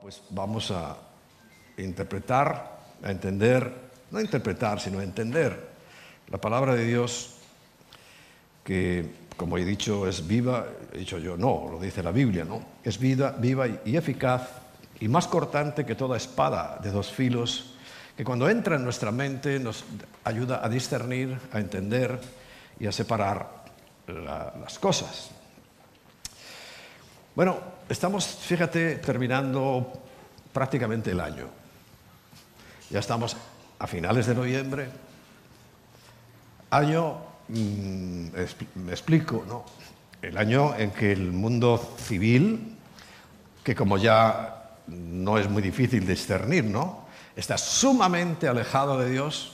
Pues vamos a interpretar, a entender, no interpretar, sino entender la palabra de Dios que, como he dicho, es viva, he dicho yo, no, lo dice la Biblia, ¿no? Es vida, viva y eficaz y más cortante que toda espada de dos filos, que cuando entra en nuestra mente nos ayuda a discernir, a entender y a separar la- las cosas. Bueno, estamos, fíjate, terminando prácticamente el año. Ya estamos a finales de noviembre. Año, mm, me explico, ¿no? El año en que el mundo civil, que como ya no es muy difícil discernir, ¿no? Está sumamente alejado de Dios,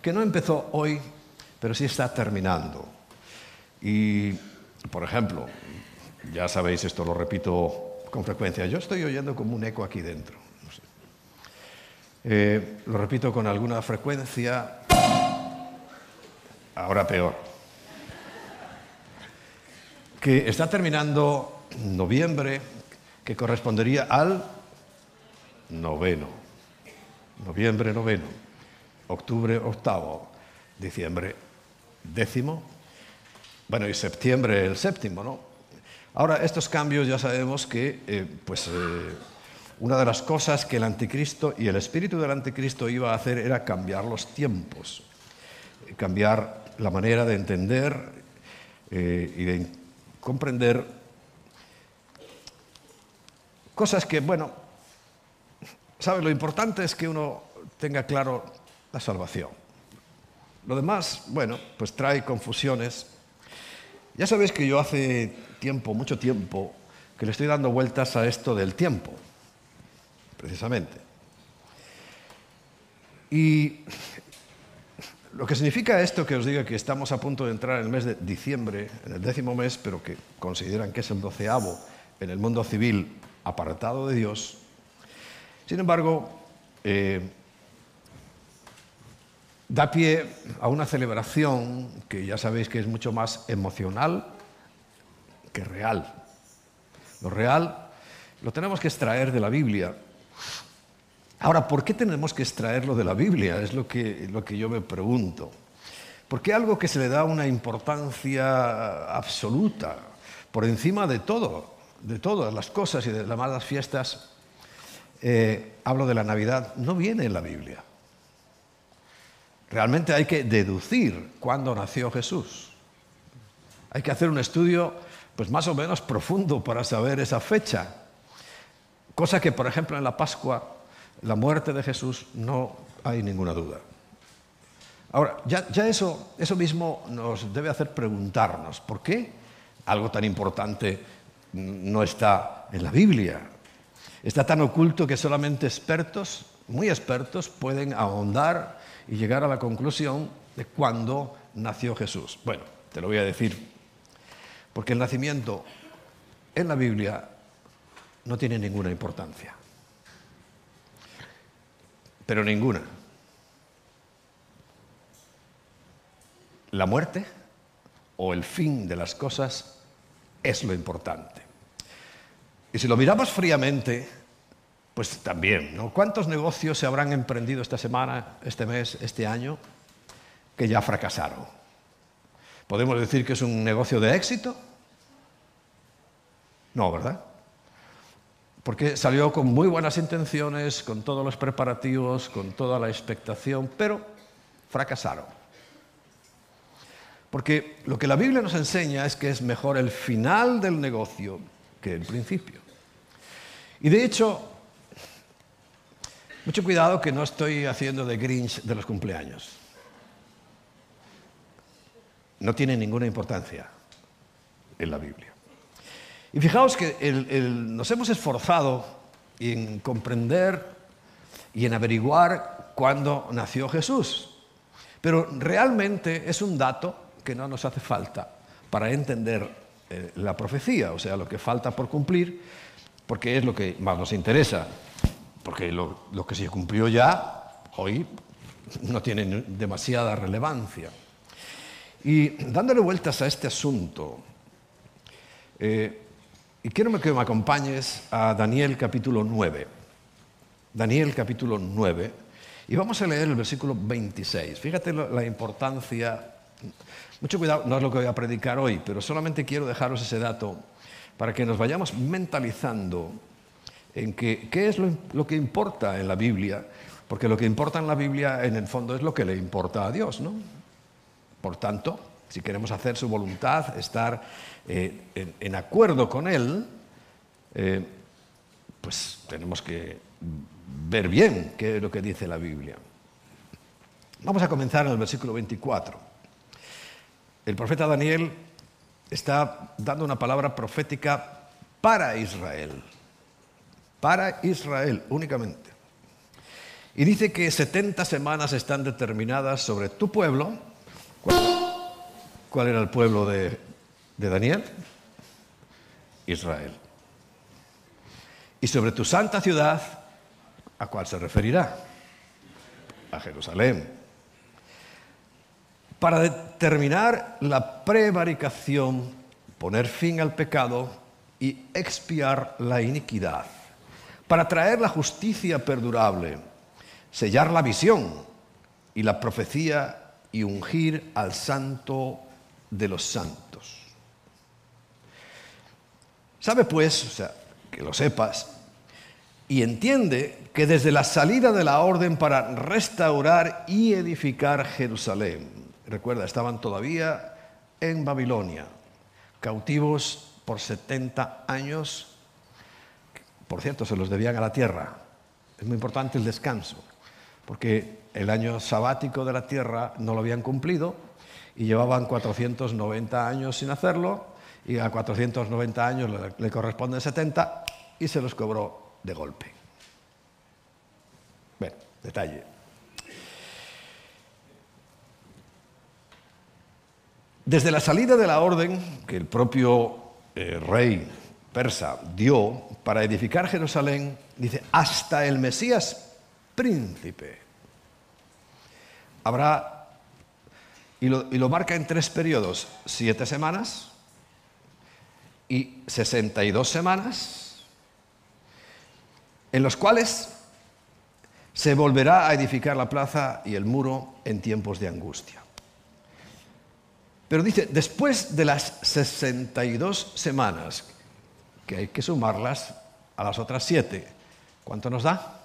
que no empezó hoy, pero sí está terminando. Y, por ejemplo, ya sabéis, esto lo repito con frecuencia, yo estoy oyendo como un eco aquí dentro. Eh, lo repito con alguna frecuencia, ahora peor. Que está terminando noviembre, que correspondería al noveno. Noviembre, noveno. Octubre, octavo. Diciembre, décimo. Bueno, y septiembre, el séptimo, ¿no? Ahora, estos cambios ya sabemos que, eh, pues, eh, una de las cosas que el anticristo y el espíritu del anticristo iba a hacer era cambiar los tiempos, cambiar la manera de entender eh, y de comprender cosas que, bueno, ¿sabes? Lo importante es que uno tenga claro la salvación. Lo demás, bueno, pues trae confusiones. Ya sabéis que yo hace tiempo, mucho tiempo, que le estoy dando vueltas a esto del tiempo, precisamente. Y lo que significa esto que os diga que estamos a punto de entrar en el mes de diciembre, en el décimo mes, pero que consideran que es el doceavo en el mundo civil apartado de Dios, sin embargo, eh, da pie a una celebración que ya sabéis que es mucho más emocional real. Lo real lo tenemos que extraer de la Biblia. Ahora, ¿por qué tenemos que extraerlo de la Biblia? Es lo que, lo que yo me pregunto. Porque algo que se le da una importancia absoluta, por encima de todo, de todas las cosas y de las malas fiestas, eh, hablo de la Navidad, no viene en la Biblia. Realmente hay que deducir cuándo nació Jesús. Hay que hacer un estudio pues más o menos profundo para saber esa fecha. Cosa que, por ejemplo, en la Pascua, la muerte de Jesús, no hay ninguna duda. Ahora, ya, eso, eso mismo nos debe hacer preguntarnos, ¿por qué algo tan importante no está en la Biblia? Está tan oculto que solamente expertos, muy expertos, pueden ahondar y llegar a la conclusión de cuándo nació Jesús. Bueno, te lo voy a decir, porque el nacimiento en la Biblia no tiene ninguna importancia, pero ninguna. La muerte o el fin de las cosas es lo importante. Y si lo miramos fríamente, pues también, ¿no? ¿Cuántos negocios se habrán emprendido esta semana, este mes, este año, que ya fracasaron? ¿Podemos decir que es un negocio de éxito? No, ¿verdad? Porque salió con muy buenas intenciones, con todos los preparativos, con toda la expectación, pero fracasaron. Porque lo que la Biblia nos enseña es que es mejor el final del negocio que el principio. Y de hecho, mucho cuidado que no estoy haciendo de Grinch de los cumpleaños. No tiene ninguna importancia en la Biblia. Y fijaos que nos hemos esforzado en comprender y en averiguar cuándo nació Jesús. Pero realmente es un dato que no nos hace falta para entender eh, la profecía, o sea, lo que falta por cumplir, porque es lo que más nos interesa. Porque lo, lo que se cumplió ya, hoy, no tiene demasiada relevancia. Y dándole vueltas a este asunto, eh, Y quiero que me acompañes a Daniel capítulo 9. Daniel capítulo 9. Y vamos a leer el versículo 26. Fíjate la importancia. Mucho cuidado, no es lo que voy a predicar hoy, pero solamente quiero dejaros ese dato para que nos vayamos mentalizando en que, qué es lo, que importa en la Biblia, porque lo que importa en la Biblia en el fondo es lo que le importa a Dios, ¿no? Por tanto, si queremos hacer su voluntad, estar eh, en, acuerdo con Él, eh, pues tenemos que ver bien qué es lo que dice la Biblia. Vamos a comenzar en el versículo 24. El profeta Daniel está dando una palabra profética para Israel, para Israel únicamente. Y dice que 70 semanas están determinadas sobre tu pueblo. ¿Cuál, era el pueblo de, Daniel? Israel. Y sobre tu santa ciudad, ¿a cuál se referirá? A Jerusalén. Para determinar la prevaricación, poner fin al pecado y expiar la iniquidad. Para traer la justicia perdurable, sellar la visión y la profecía y ungir al santo de los santos. Sabe pues, o sea, que lo sepas, y entiende que desde la salida de la orden para restaurar y edificar Jerusalén, recuerda, estaban todavía en Babilonia, cautivos por 70 años, por cierto, se los debían a la tierra. Es muy importante el descanso, porque el año sabático de la tierra no lo habían cumplido y llevaban 490 años sin hacerlo y a 490 años le, corresponden 70 y se los cobró de golpe. Bueno, detalle. Desde la salida de la orden que el propio eh, rey persa dio para edificar Jerusalén, dice, hasta el Mesías príncipe. Habrá, y lo, marca en tres periodos, siete semanas, y 62 semanas, en los cuales se volverá a edificar la plaza y el muro en tiempos de angustia. Pero dice, después de las 62 semanas, que hay que sumarlas a las otras siete, ¿cuánto nos da?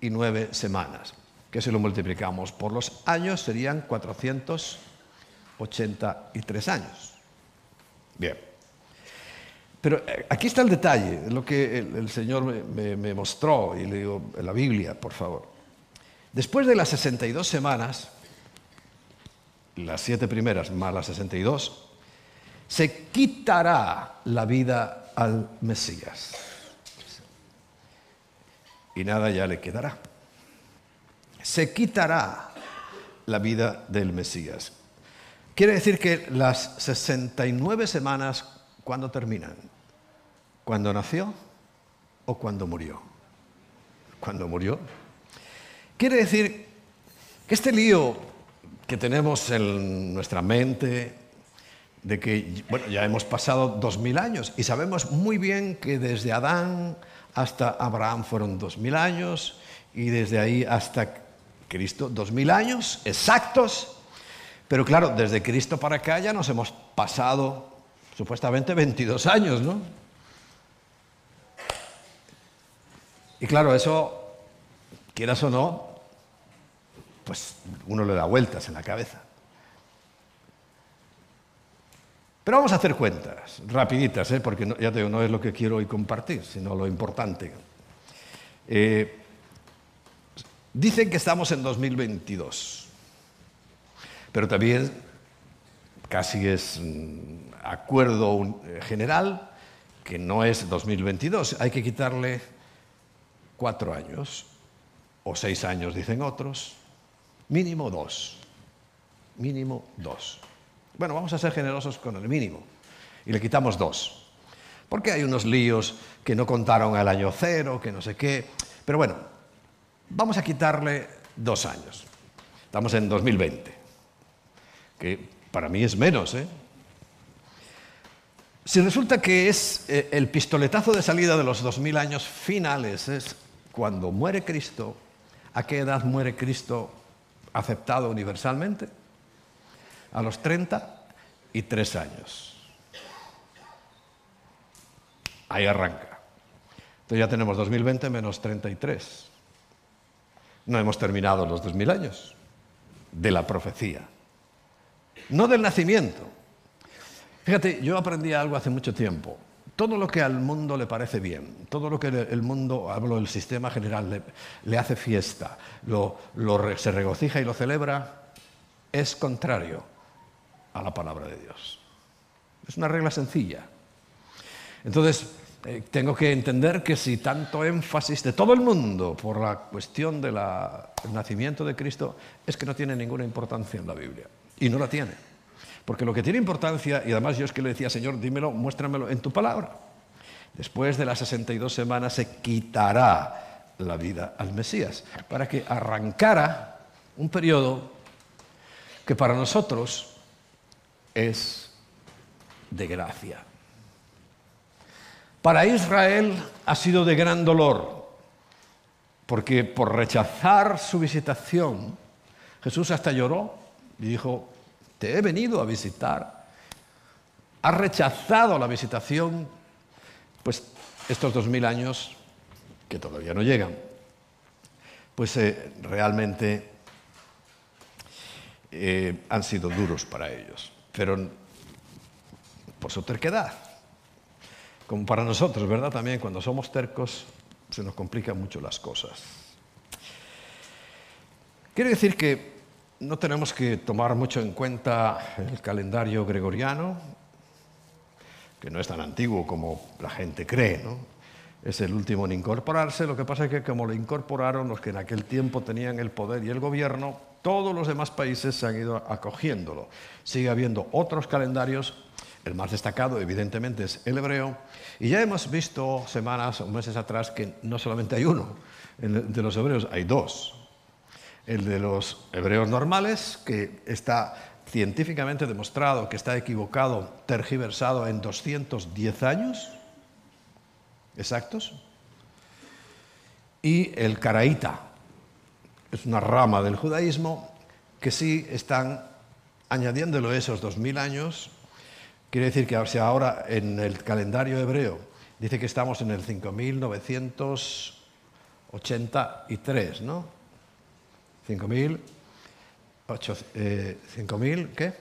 69 semanas, que si lo multiplicamos por los años serían 483 años. Bien. Pero eh, aquí está el detalle, lo que el, Señor me, mostró, y le digo en la Biblia, por favor. Después de las 62 semanas, las siete primeras más las 62, se quitará la vida al Mesías. Y nada ya le quedará. Se quitará la vida del Mesías. Quiere decir que las 69 semanas, ¿cuándo terminan? ¿Cuándo nació o cuando murió? Cuando murió. Quiere decir que este lío que tenemos en nuestra mente de que, bueno, ya hemos pasado dos mil años y sabemos muy bien que desde Adán hasta Abraham fueron dos mil años y desde ahí hasta Cristo dos mil años exactos pero claro, desde Cristo para acá ya nos hemos pasado supuestamente 22 años, ¿no? Y claro, eso, quieras o no, pues uno le da vueltas en la cabeza. Pero vamos a hacer cuentas, rapiditas, ¿eh? porque ya te digo, no es lo que quiero hoy compartir, sino lo importante. Eh, dicen que estamos en 2022. Pero también casi es acuerdo eh, general que no es 2022, hay que quitarle cuatro años, o seis años dicen otros, mínimo dos, mínimo dos. Bueno, vamos a ser generosos con el mínimo y le quitamos dos, porque hay unos líos que no contaron al año cero, que no sé qué, pero bueno, vamos a quitarle dos años. Estamos en 2020 que para mí es menos. ¿eh? Si resulta que es eh, el pistoletazo de salida de los 2000 años finales, es cuando muere Cristo, ¿a qué edad muere Cristo aceptado universalmente? A los 33 años. Ahí arranca. Entonces ya tenemos 2020 menos 33. No hemos terminado los 2000 años de la profecía. No del nacimiento. Fíjate, yo aprendí algo hace mucho tiempo. Todo lo que al mundo le parece bien, todo lo que el mundo, hablo del sistema general, le, hace fiesta, se regocija y lo celebra, es contrario a la palabra de Dios. Es una regla sencilla. Entonces, eh, tengo que entender que si tanto énfasis de todo el mundo por la cuestión del nacimiento de Cristo es que no tiene ninguna importancia en la Biblia. Y no la tiene. Porque lo que tiene importancia, y además yo es que le decía, Señor, dímelo, muéstramelo en tu palabra. Después de las 62 semanas se quitará la vida al Mesías, para que arrancara un periodo que para nosotros es de gracia. Para Israel ha sido de gran dolor, porque por rechazar su visitación, Jesús hasta lloró y dijo, te he venido a visitar. Ha rechazado la visitación, pues estos dos mil años que todavía no llegan, pues eh, realmente eh, han sido duros para ellos, pero por su terquedad como para nosotros, ¿verdad? También cuando somos tercos se nos complican mucho las cosas. Quiere decir que no tenemos que tomar mucho en cuenta el calendario gregoriano, que no es tan antiguo como la gente cree, ¿no? Es el último en incorporarse, lo que pasa es que como lo incorporaron los que en aquel tiempo tenían el poder y el gobierno, todos los demás países se han ido acogiéndolo. Sigue habiendo otros calendarios el más destacado, evidentemente, es el hebreo. Y ya hemos visto semanas o meses atrás que no solamente hay uno de los hebreos, hay dos. El de los hebreos normales, que está científicamente demostrado que está equivocado, tergiversado en 210 años exactos. Y el caraíta, es una rama del judaísmo que sí están añadiéndolo esos 2000 años Quiere decir que ahora en el calendario hebreo dice que estamos en el 5983, ¿no? 5000, eh, ¿qué?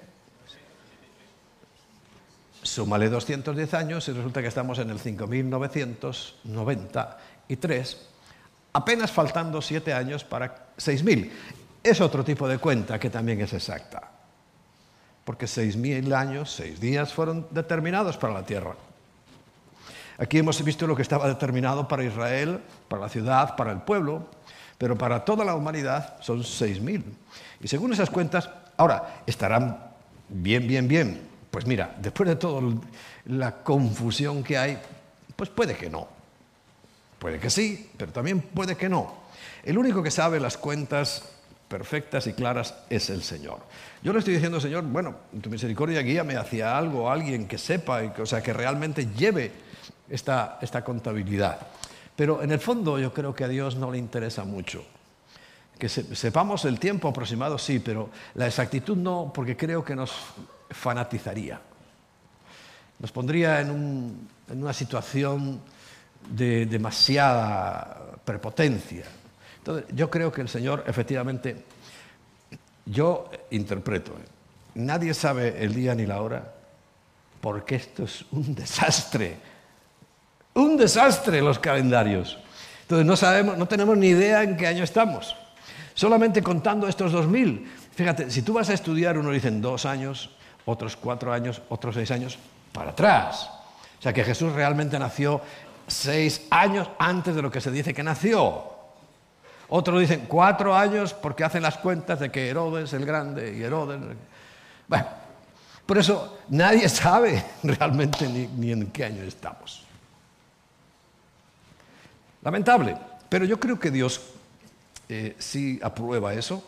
Súmale 210 años y resulta que estamos en el 5993, apenas faltando 7 años para 6000. Es otro tipo de cuenta que también es exacta porque seis mil años, seis días fueron determinados para la tierra. Aquí hemos visto lo que estaba determinado para Israel, para la ciudad, para el pueblo, pero para toda la humanidad son seis mil. Y según esas cuentas, ahora, ¿estarán bien, bien, bien? Pues mira, después de toda la confusión que hay, pues puede que no. Puede que sí, pero también puede que no. El único que sabe las cuentas perfectas y claras es el Señor. Yo le estoy diciendo, Señor, bueno, tu misericordia guíame hacia algo, alguien que sepa, o sea, que realmente lleve esta, contabilidad. Pero en el fondo yo creo que a Dios no le interesa mucho. Que sepamos el tiempo aproximado, sí, pero la exactitud no, porque creo que nos fanatizaría. Nos pondría en una situación de demasiada prepotencia. Entonces, yo creo que el Señor efectivamente yo interpreto, ¿eh? nadie sabe el día ni la hora, porque esto es un desastre. Un desastre los calendarios. Entonces no sabemos, no tenemos ni idea en qué año estamos. Solamente contando estos 2000. Fíjate, si tú vas a estudiar, uno dicen dos años, otros cuatro años, otros seis años, para atrás. O sea que Jesús realmente nació seis años antes de lo que se dice que nació. Otros dicen cuatro años porque hacen las cuentas de que Herodes el Grande y Herodes... Bueno, por eso nadie sabe realmente ni, en qué año estamos. Lamentable, pero yo creo que Dios eh, sí aprueba eso,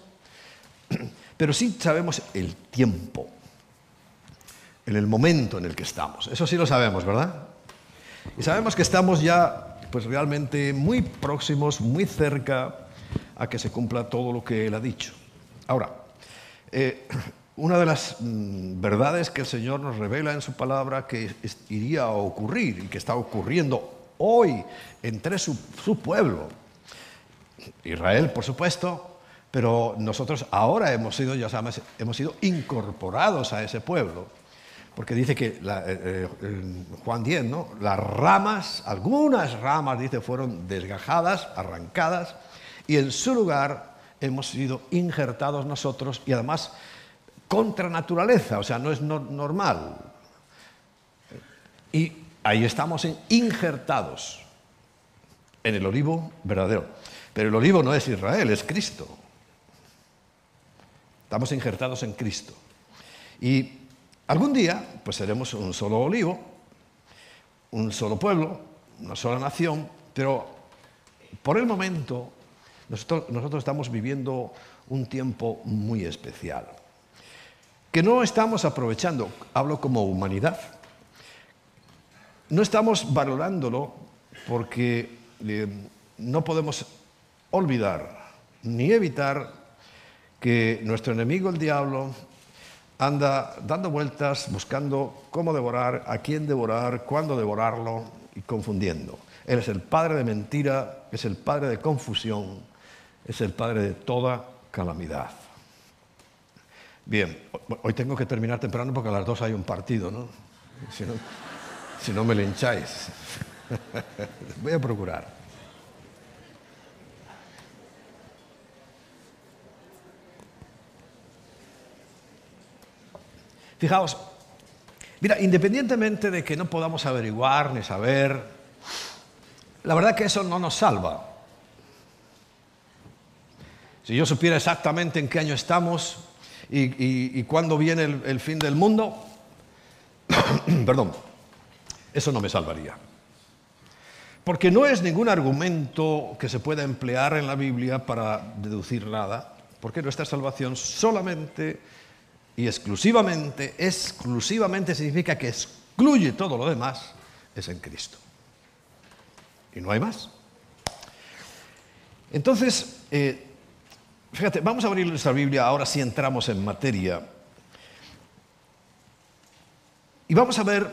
pero sí sabemos el tiempo. en el momento en el que estamos. Eso sí lo sabemos, ¿verdad? Y sabemos que estamos ya, pues realmente muy próximos, muy cerca a que se cumpla todo lo que Él ha dicho. Ahora, eh, una de las mm, verdades que el Señor nos revela en su palabra que iría a ocurrir y que está ocurriendo hoy entre su, pueblo, Israel, por supuesto, pero nosotros ahora hemos sido, ya sabemos, hemos incorporados a ese pueblo. Porque dice que eh, eh, Juan 10, ¿no? Las ramas, algunas ramas, dice, fueron desgajadas, arrancadas, y en su lugar hemos sido injertados nosotros y además contra naturaleza, o sea, no es normal. Y ahí estamos injertados en el olivo verdadero. Pero el olivo no es Israel, es Cristo. Estamos injertados en Cristo. Y algún día, pues seremos un solo olivo, un solo pueblo, una sola nación, pero por el momento nosotros, estamos viviendo un tiempo muy especial que no estamos aprovechando, hablo como humanidad, no estamos valorándolo porque eh, no podemos olvidar ni evitar que nuestro enemigo, el diablo, anda dando vueltas buscando cómo devorar, a quién devorar, cuándo devorarlo y confundiendo. Él es el padre de mentira, es el padre de confusión, es el padre de toda calamidad. Bien, hoy tengo que terminar temprano porque a las dos hay un partido, ¿no? Si no, me lincháis. Voy a procurar. Fijaos, mira, independientemente de que no podamos averiguar ni saber, la verdad que eso no nos salva. Si yo supiera exactamente en qué año estamos, y, cuándo viene el, fin del mundo, perdón, eso no me salvaría. Porque no es ningún argumento que se pueda emplear en la Biblia para deducir nada, porque nuestra salvación solamente y exclusivamente, exclusivamente significa que excluye todo lo demás, es en Cristo. Y no hay más. Entonces, eh, Fíjate, vamos a abrir nuestra Biblia ahora si entramos en materia. Y vamos a ver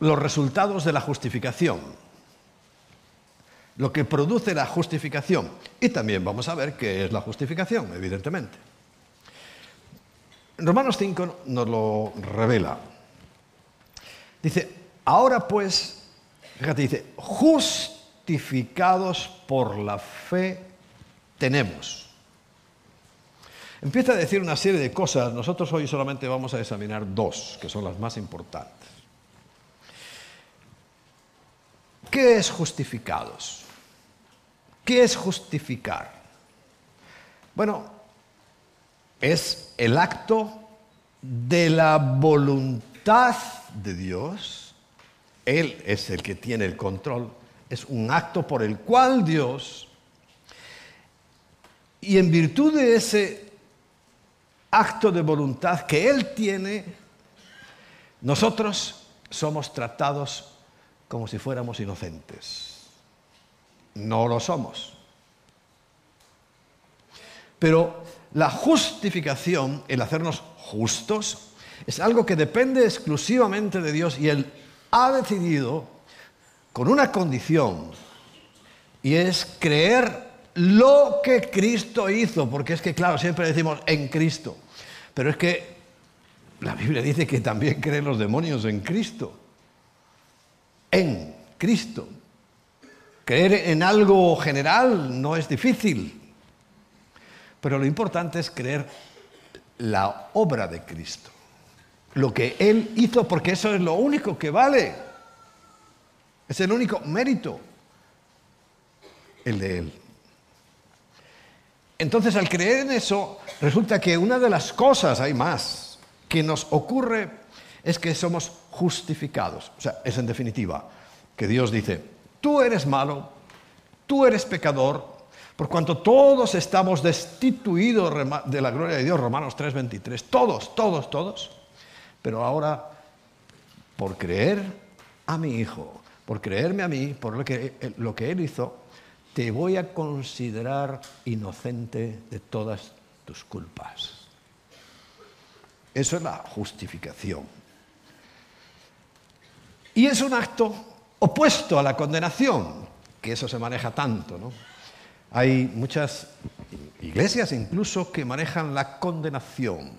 los resultados de la justificación, lo que produce la justificación. Y también vamos a ver qué es la justificación, evidentemente. Romanos 5 nos lo revela. Dice, ahora pues, fíjate, dice, justificados por la fe tenemos Empieza a decir una serie de cosas. Nosotros hoy solamente vamos a examinar dos, que son las más importantes. ¿Qué es justificados? ¿Qué es justificar? Bueno, es el acto de la voluntad de Dios. Él es el que tiene el control. Es un acto por el cual Dios, y en virtud de ese acto de voluntad que Él tiene, nosotros somos tratados como si fuéramos inocentes. No lo somos. Pero la justificación, el hacernos justos, es algo que depende exclusivamente de Dios y Él ha decidido con una condición y es creer lo que Cristo hizo, porque es que, claro, siempre decimos en Cristo, pero es que la Biblia dice que también creen los demonios en Cristo, en Cristo. Creer en algo general no es difícil, pero lo importante es creer la obra de Cristo, lo que Él hizo, porque eso es lo único que vale, es el único mérito, el de Él. Entonces, al creer en eso, resulta que una de las cosas, hay más, que nos ocurre es que somos justificados. O sea, es en definitiva que Dios dice, tú eres malo, tú eres pecador, por cuanto todos estamos destituidos de la gloria de Dios, Romanos 3:23, todos, todos, todos. Pero ahora, por creer a mi Hijo, por creerme a mí, por lo que, lo que Él hizo, te voy a considerar inocente de todas tus culpas. Eso es la justificación. Y es un acto opuesto a la condenación, que eso se maneja tanto. ¿no? Hay muchas iglesias incluso que manejan la condenación.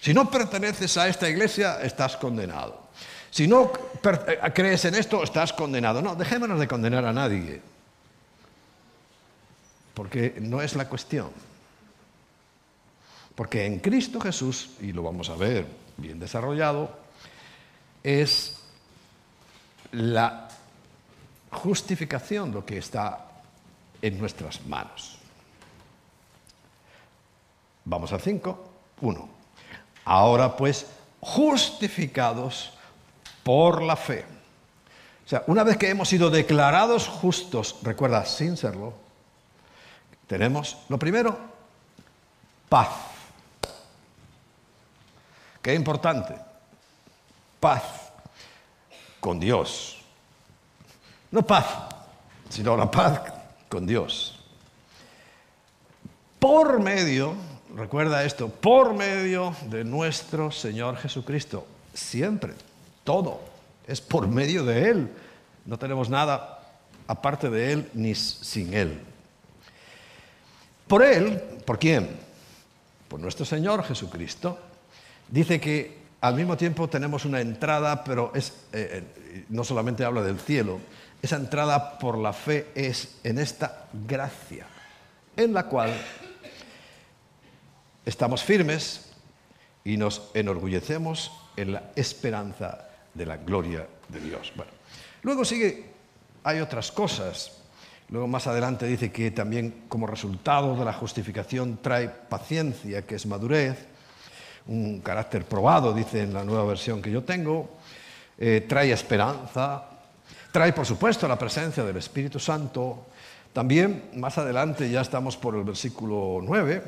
Si no perteneces a esta iglesia, estás condenado. Si no eh, crees en esto, estás condenado. No, dejémonos de condenar a nadie, porque no es la cuestión. Porque en Cristo Jesús, y lo vamos a ver bien desarrollado, es la justificación lo que está en nuestras manos. Vamos al 5. 1. Ahora pues, justificados por la fe. O sea, una vez que hemos sido declarados justos, recuerda, sin serlo, tenemos, lo primero, paz. Qué importante. Paz con Dios. No paz, sino la paz con Dios. Por medio, recuerda esto, por medio de nuestro Señor Jesucristo, siempre, todo, es por medio de Él. No tenemos nada aparte de Él ni sin Él. Por Él, ¿por quién? Por nuestro Señor Jesucristo. Dice que al mismo tiempo tenemos una entrada, pero es, eh, eh, no solamente habla del cielo, esa entrada por la fe es en esta gracia, en la cual estamos firmes y nos enorgullecemos en la esperanza de la gloria de Dios. Bueno, luego sigue, hay otras cosas. Luego más adelante dice que también como resultado de la justificación trae paciencia, que es madurez, un carácter probado, dice en la nueva versión que yo tengo, eh, trae esperanza, trae por supuesto la presencia del Espíritu Santo. También más adelante, ya estamos por el versículo 9,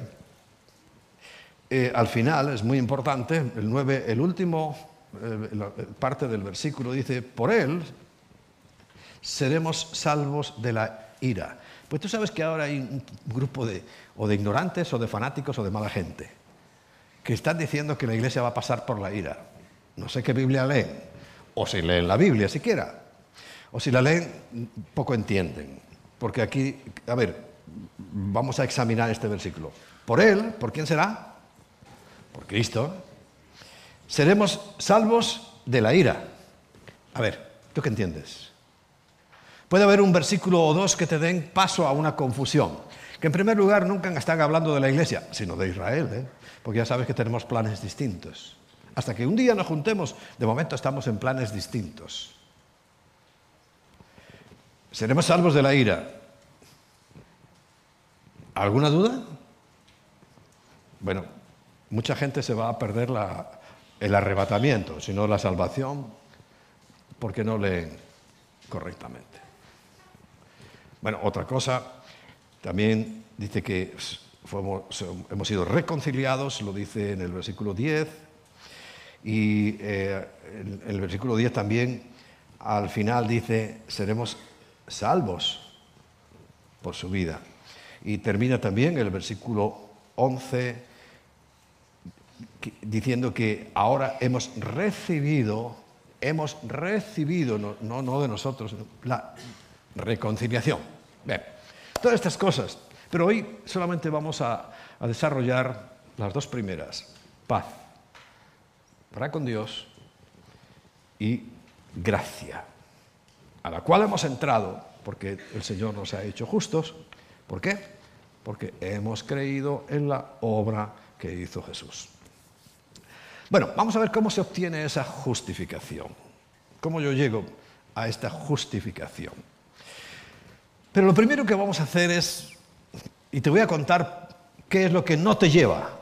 eh, al final es muy importante, el 9, el último eh, parte del versículo dice, por él seremos salvos de la ira. Pues tú sabes que ahora hay un grupo de, o de ignorantes o de fanáticos o de mala gente que están diciendo que la iglesia va a pasar por la ira. No sé qué Biblia leen, o si leen la Biblia siquiera, o si la leen poco entienden. Porque aquí, a ver, vamos a examinar este versículo. Por Él, ¿por quién será? Por Cristo. Seremos salvos de la ira. A ver, ¿tú qué entiendes? Puede haber un versículo o dos que te den paso a una confusión. Que en primer lugar nunca están hablando de la iglesia, sino de Israel. ¿eh? porque ya sabes que tenemos planes distintos. Hasta que un día nos juntemos, de momento estamos en planes distintos. Seremos salvos de la ira. ¿Alguna duda? Bueno, mucha gente se va a perder el arrebatamiento, sino la salvación, porque no leen correctamente. Bueno, otra cosa, también dice que hemos sido reconciliados, lo dice en el versículo 10, y eh, en el versículo 10 también al final dice, seremos salvos por su vida. Y termina también el versículo 11 diciendo que ahora hemos recibido, hemos recibido, no, no, no de nosotros, la reconciliación. Bien, todas estas cosas pero hoy solamente vamos a, desarrollar las dos primeras, paz para con Dios y gracia, a la cual hemos entrado porque el Señor nos ha hecho justos. ¿Por qué? Porque hemos creído en la obra que hizo Jesús. Bueno, vamos a ver cómo se obtiene esa justificación, cómo yo llego a esta justificación. Pero lo primero que vamos a hacer es y te voy a contar qué es lo que no te lleva.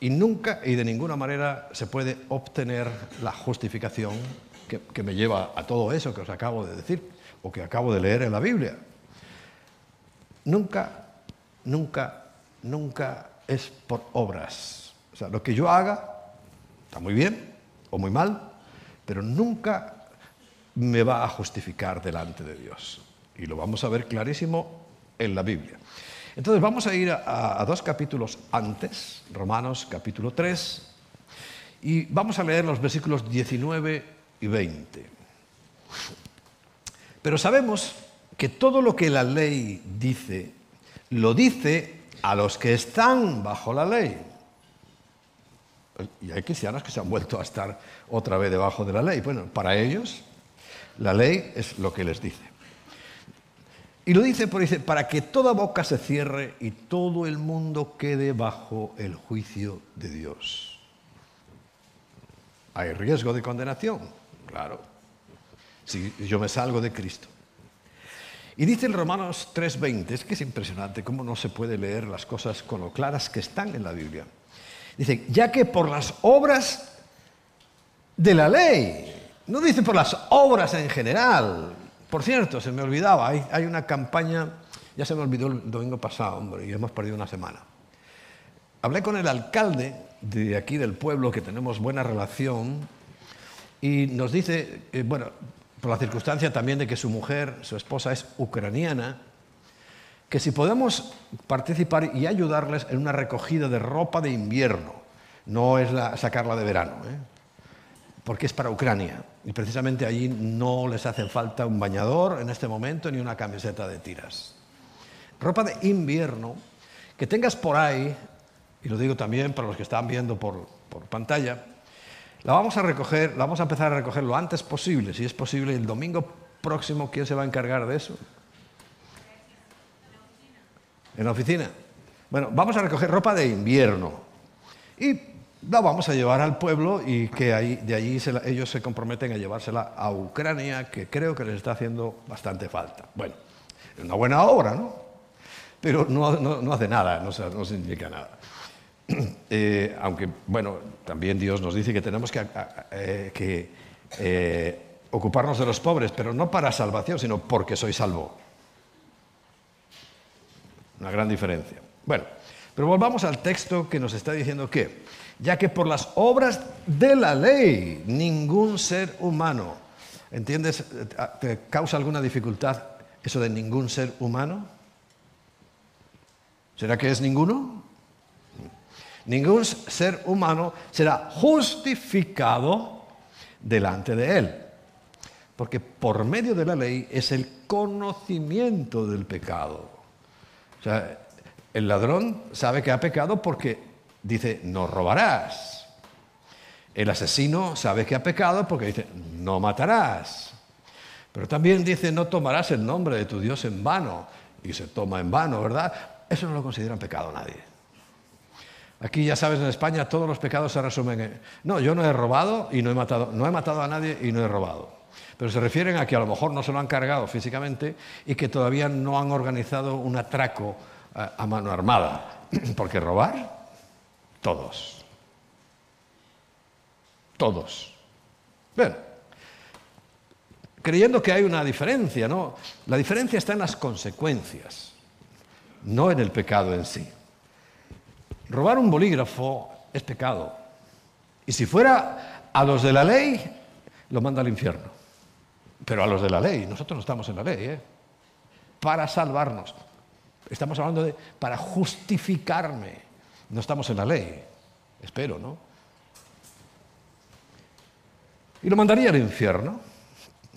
Y nunca y de ninguna manera se puede obtener la justificación que, me lleva a todo eso que os acabo de decir o que acabo de leer en la Biblia. Nunca, nunca, nunca es por obras, sea, lo que yo haga está muy bien o muy mal, pero nunca me va a justificar delante de Dios. Y lo vamos a ver clarísimo en la Biblia. Entonces vamos a ir a, dos capítulos antes, Romanos capítulo 3, y vamos a leer los versículos 19 y 20. Pero sabemos que todo lo que la ley dice, lo dice a los que están bajo la ley. Y hay cristianos que se han vuelto a estar otra vez debajo de la ley. Bueno, para ellos la ley es lo que les dice. Y lo dice, dice, para que toda boca se cierre y todo el mundo quede bajo el juicio de Dios. Hay riesgo de condenación, claro, si yo me salgo de Cristo. Y dice en Romanos 3:20, es que es impresionante cómo no se puede leer las cosas con lo claras que están en la Biblia. Dice, ya que por las obras de la ley, no dice por las obras en general. Por cierto, se me olvidaba, hay, una campaña, ya se me olvidó el domingo pasado, hombre, y hemos perdido una semana. Hablé con el alcalde de aquí del pueblo, que tenemos buena relación, y nos dice, eh, bueno, por la circunstancia también de que su mujer, su esposa, es ucraniana, que si podemos participar y ayudarles en una recogida de ropa de invierno, no es sacarla de verano, ¿eh? Porque es para Ucrania. Y precisamente allí no les hace falta un bañador en este momento ni una camiseta de tiras. Ropa de invierno que tengas por ahí, y lo digo también para los que están viendo por, por pantalla, la vamos a recoger, la vamos a empezar a recoger lo antes posible, si es posible el domingo próximo, ¿quién se va a encargar de eso? En la oficina. Bueno, vamos a recoger ropa de invierno y la vamos a llevar al pueblo y que de allí ellos se comprometen a llevársela a Ucrania, que creo que les está haciendo bastante falta. Bueno, es una buena obra, ¿no? Pero no, hace nada, no, no significa nada. Eh, aunque, bueno, también Dios nos dice que tenemos que, eh, eh, ocuparnos de los pobres, pero no para salvación, sino porque soy salvo. Una gran diferencia. Bueno, pero volvamos al texto que nos está diciendo que, ya que por las obras de la ley ningún ser humano, ¿entiendes? ¿Te causa alguna dificultad eso de ningún ser humano? ¿Será que es ninguno? Ningún ser humano será justificado delante de él. Porque por medio de la ley es el conocimiento del pecado. O sea, el ladrón sabe que ha pecado porque dice, no robarás. El asesino sabe que ha pecado porque dice, no matarás. Pero también dice, no tomarás el nombre de tu Dios en vano. Y se toma en vano, ¿verdad? Eso no lo considera pecado nadie. Aquí ya sabes, en España todos los pecados se resumen en, no, yo no he robado y no he matado, no he matado a nadie y no he robado. Pero se refieren a que a lo mejor no se lo han cargado físicamente y que todavía no han organizado un atraco a, mano armada. Porque robar, todos. Todos. Bien. Creyendo que hay una diferencia, ¿no? La diferencia está en las consecuencias, no en el pecado en sí. Robar un bolígrafo es pecado. Y si fuera a los de la ley, lo manda al infierno. Pero a los de la ley, nosotros no estamos en la ley, ¿eh? para salvarnos. Estamos hablando de para justificarme. No estamos en la ley, espero, ¿no? Y lo mandaría al infierno,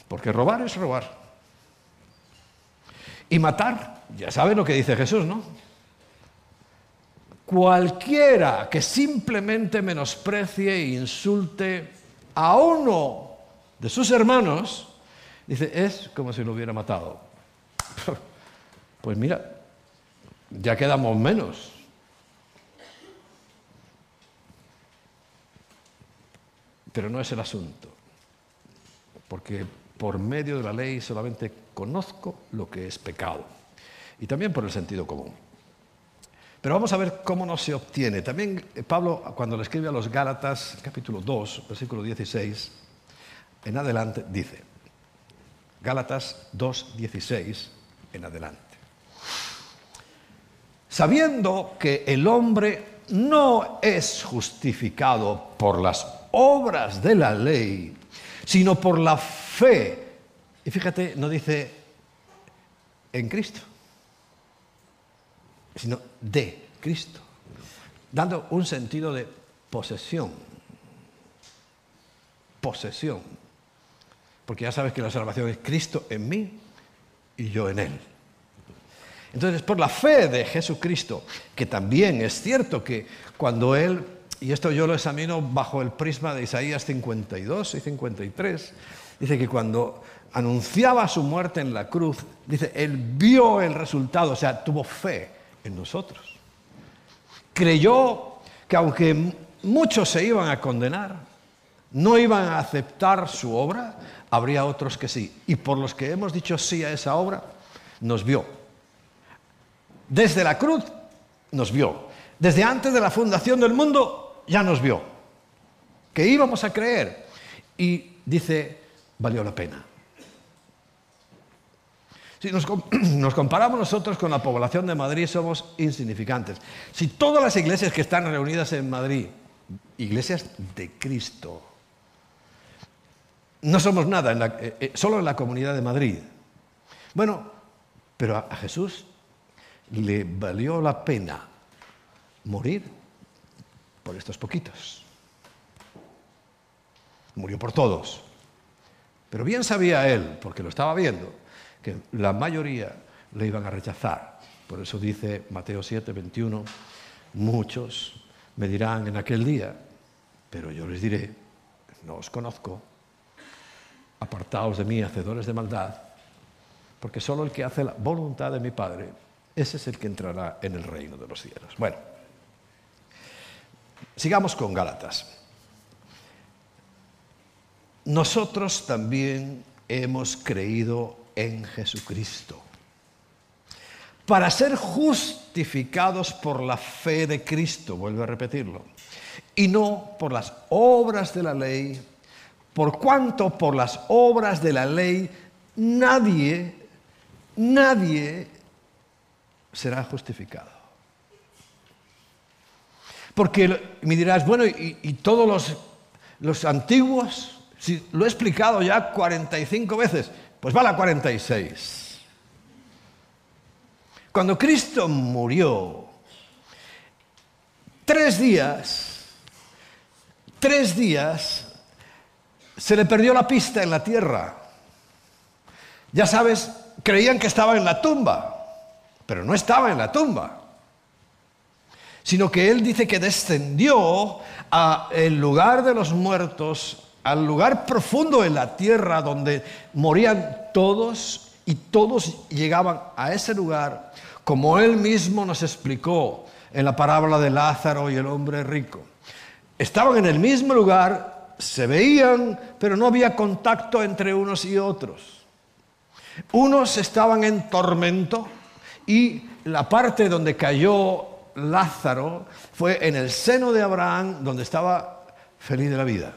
porque robar es robar. Y matar, ya saben lo que dice Jesús, ¿no? Cualquiera que simplemente menosprecie e insulte a uno de sus hermanos, dice, es como si lo hubiera matado. Pues mira, ya quedamos menos. Pero no es el asunto, porque por medio de la ley solamente conozco lo que es pecado, y también por el sentido común. Pero vamos a ver cómo no se obtiene. También eh, Pablo, cuando le escribe a los Gálatas, capítulo 2, versículo 16, en adelante, dice, Gálatas 2, 16, en adelante. Sabiendo que el hombre no es justificado por las obras de la ley, sino por la fe. Y fíjate, no dice en Cristo, sino de Cristo, dando un sentido de posesión. Posesión. Porque ya sabes que la salvación es Cristo en mí y yo en Él. Entonces, por la fe de Jesucristo, que también es cierto que cuando Él, y esto yo lo examino bajo el prisma de Isaías 52 y 53, dice que cuando anunciaba su muerte en la cruz, dice, Él vio el resultado, o sea, tuvo fe en nosotros. Creyó que aunque muchos se iban a condenar, no iban a aceptar su obra, habría otros que sí. Y por los que hemos dicho sí a esa obra, nos vio. Desde la cruz nos vio. Desde antes de la fundación del mundo ya nos vio. Que íbamos a creer. Y dice, valió la pena. Si nos, comparamos nosotros con la población de Madrid, somos insignificantes. Si todas las iglesias que están reunidas en Madrid, iglesias de Cristo, no somos nada, eh, eh, solo en la comunidad de Madrid. Bueno, pero a Jesús le valió la pena morir por estos poquitos. Murió por todos. Pero bien sabía él, porque lo estaba viendo, que la mayoría le iban a rechazar. Por eso dice Mateo 7, 21, muchos me dirán en aquel día, pero yo les diré, no os conozco, apartaos de mí, hacedores de maldad, porque solo el que hace la voluntad de mi Padre, ese es el que entrará en el reino de los cielos. Bueno, sigamos con Gálatas. Nosotros también hemos creído en Jesucristo para ser justificados por la fe de Cristo, vuelvo a repetirlo, y no por las obras de la ley por cuanto por las obras de la ley nadie, nadie será justificado. Porque me dirás, bueno, y, todos los, los antiguos, si lo he explicado ya 45 veces, pues va la 46. Cuando Cristo murió, tres días, tres días se le perdió la pista en la tierra. Ya sabes, creían que estaba en la tumba, pero no estaba en la tumba. Sino que él dice que descendió al lugar de los muertos, al lugar profundo en la tierra donde morían todos y todos llegaban a ese lugar, como él mismo nos explicó en la parábola de Lázaro y el hombre rico. Estaban en el mismo lugar se veían, pero no había contacto entre unos y otros. Unos estaban en tormento y la parte donde cayó Lázaro fue en el seno de Abraham, donde estaba feliz de la vida.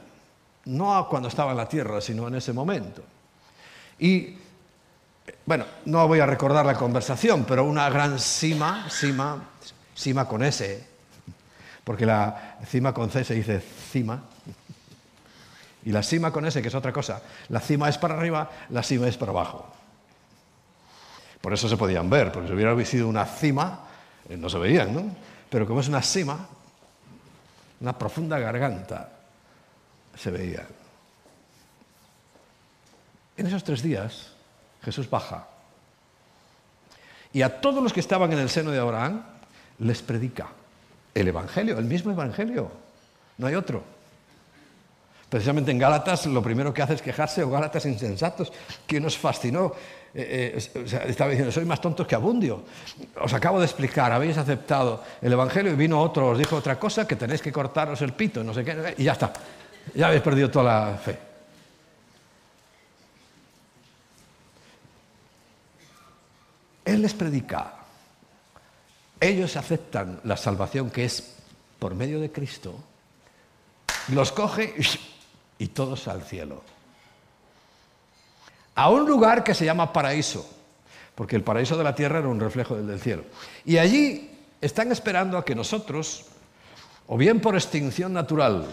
No cuando estaba en la tierra, sino en ese momento. Y, bueno, no voy a recordar la conversación, pero una gran cima, cima, cima con S, porque la cima con C se dice cima, y la cima con ese, que es otra cosa. La cima es para arriba, la cima es para abajo. Por eso se podían ver, porque si hubiera sido una cima, eh, no se veían, ¿no? Pero como es una cima, una profunda garganta, se veía. En esos tres días, Jesús baja. Y a todos los que estaban en el seno de Abraham, les predica el Evangelio, el mismo Evangelio. No hay otro. Precisamente en Gálatas lo primero que hace es quejarse, o Gálatas insensatos, que nos fascinó. Eh, eh, estaba diciendo, soy más tontos que Abundio. Os acabo de explicar, habéis aceptado el Evangelio y vino otro, os dijo otra cosa, que tenéis que cortaros el pito, no sé qué, y ya está. Ya habéis perdido toda la fe. Él les predica. Ellos aceptan la salvación que es por medio de Cristo. Los coge y todos al cielo. A un lugar que se llama paraíso, porque el paraíso de la tierra era un reflejo del del cielo. Y allí están esperando a que nosotros o bien por extinción natural,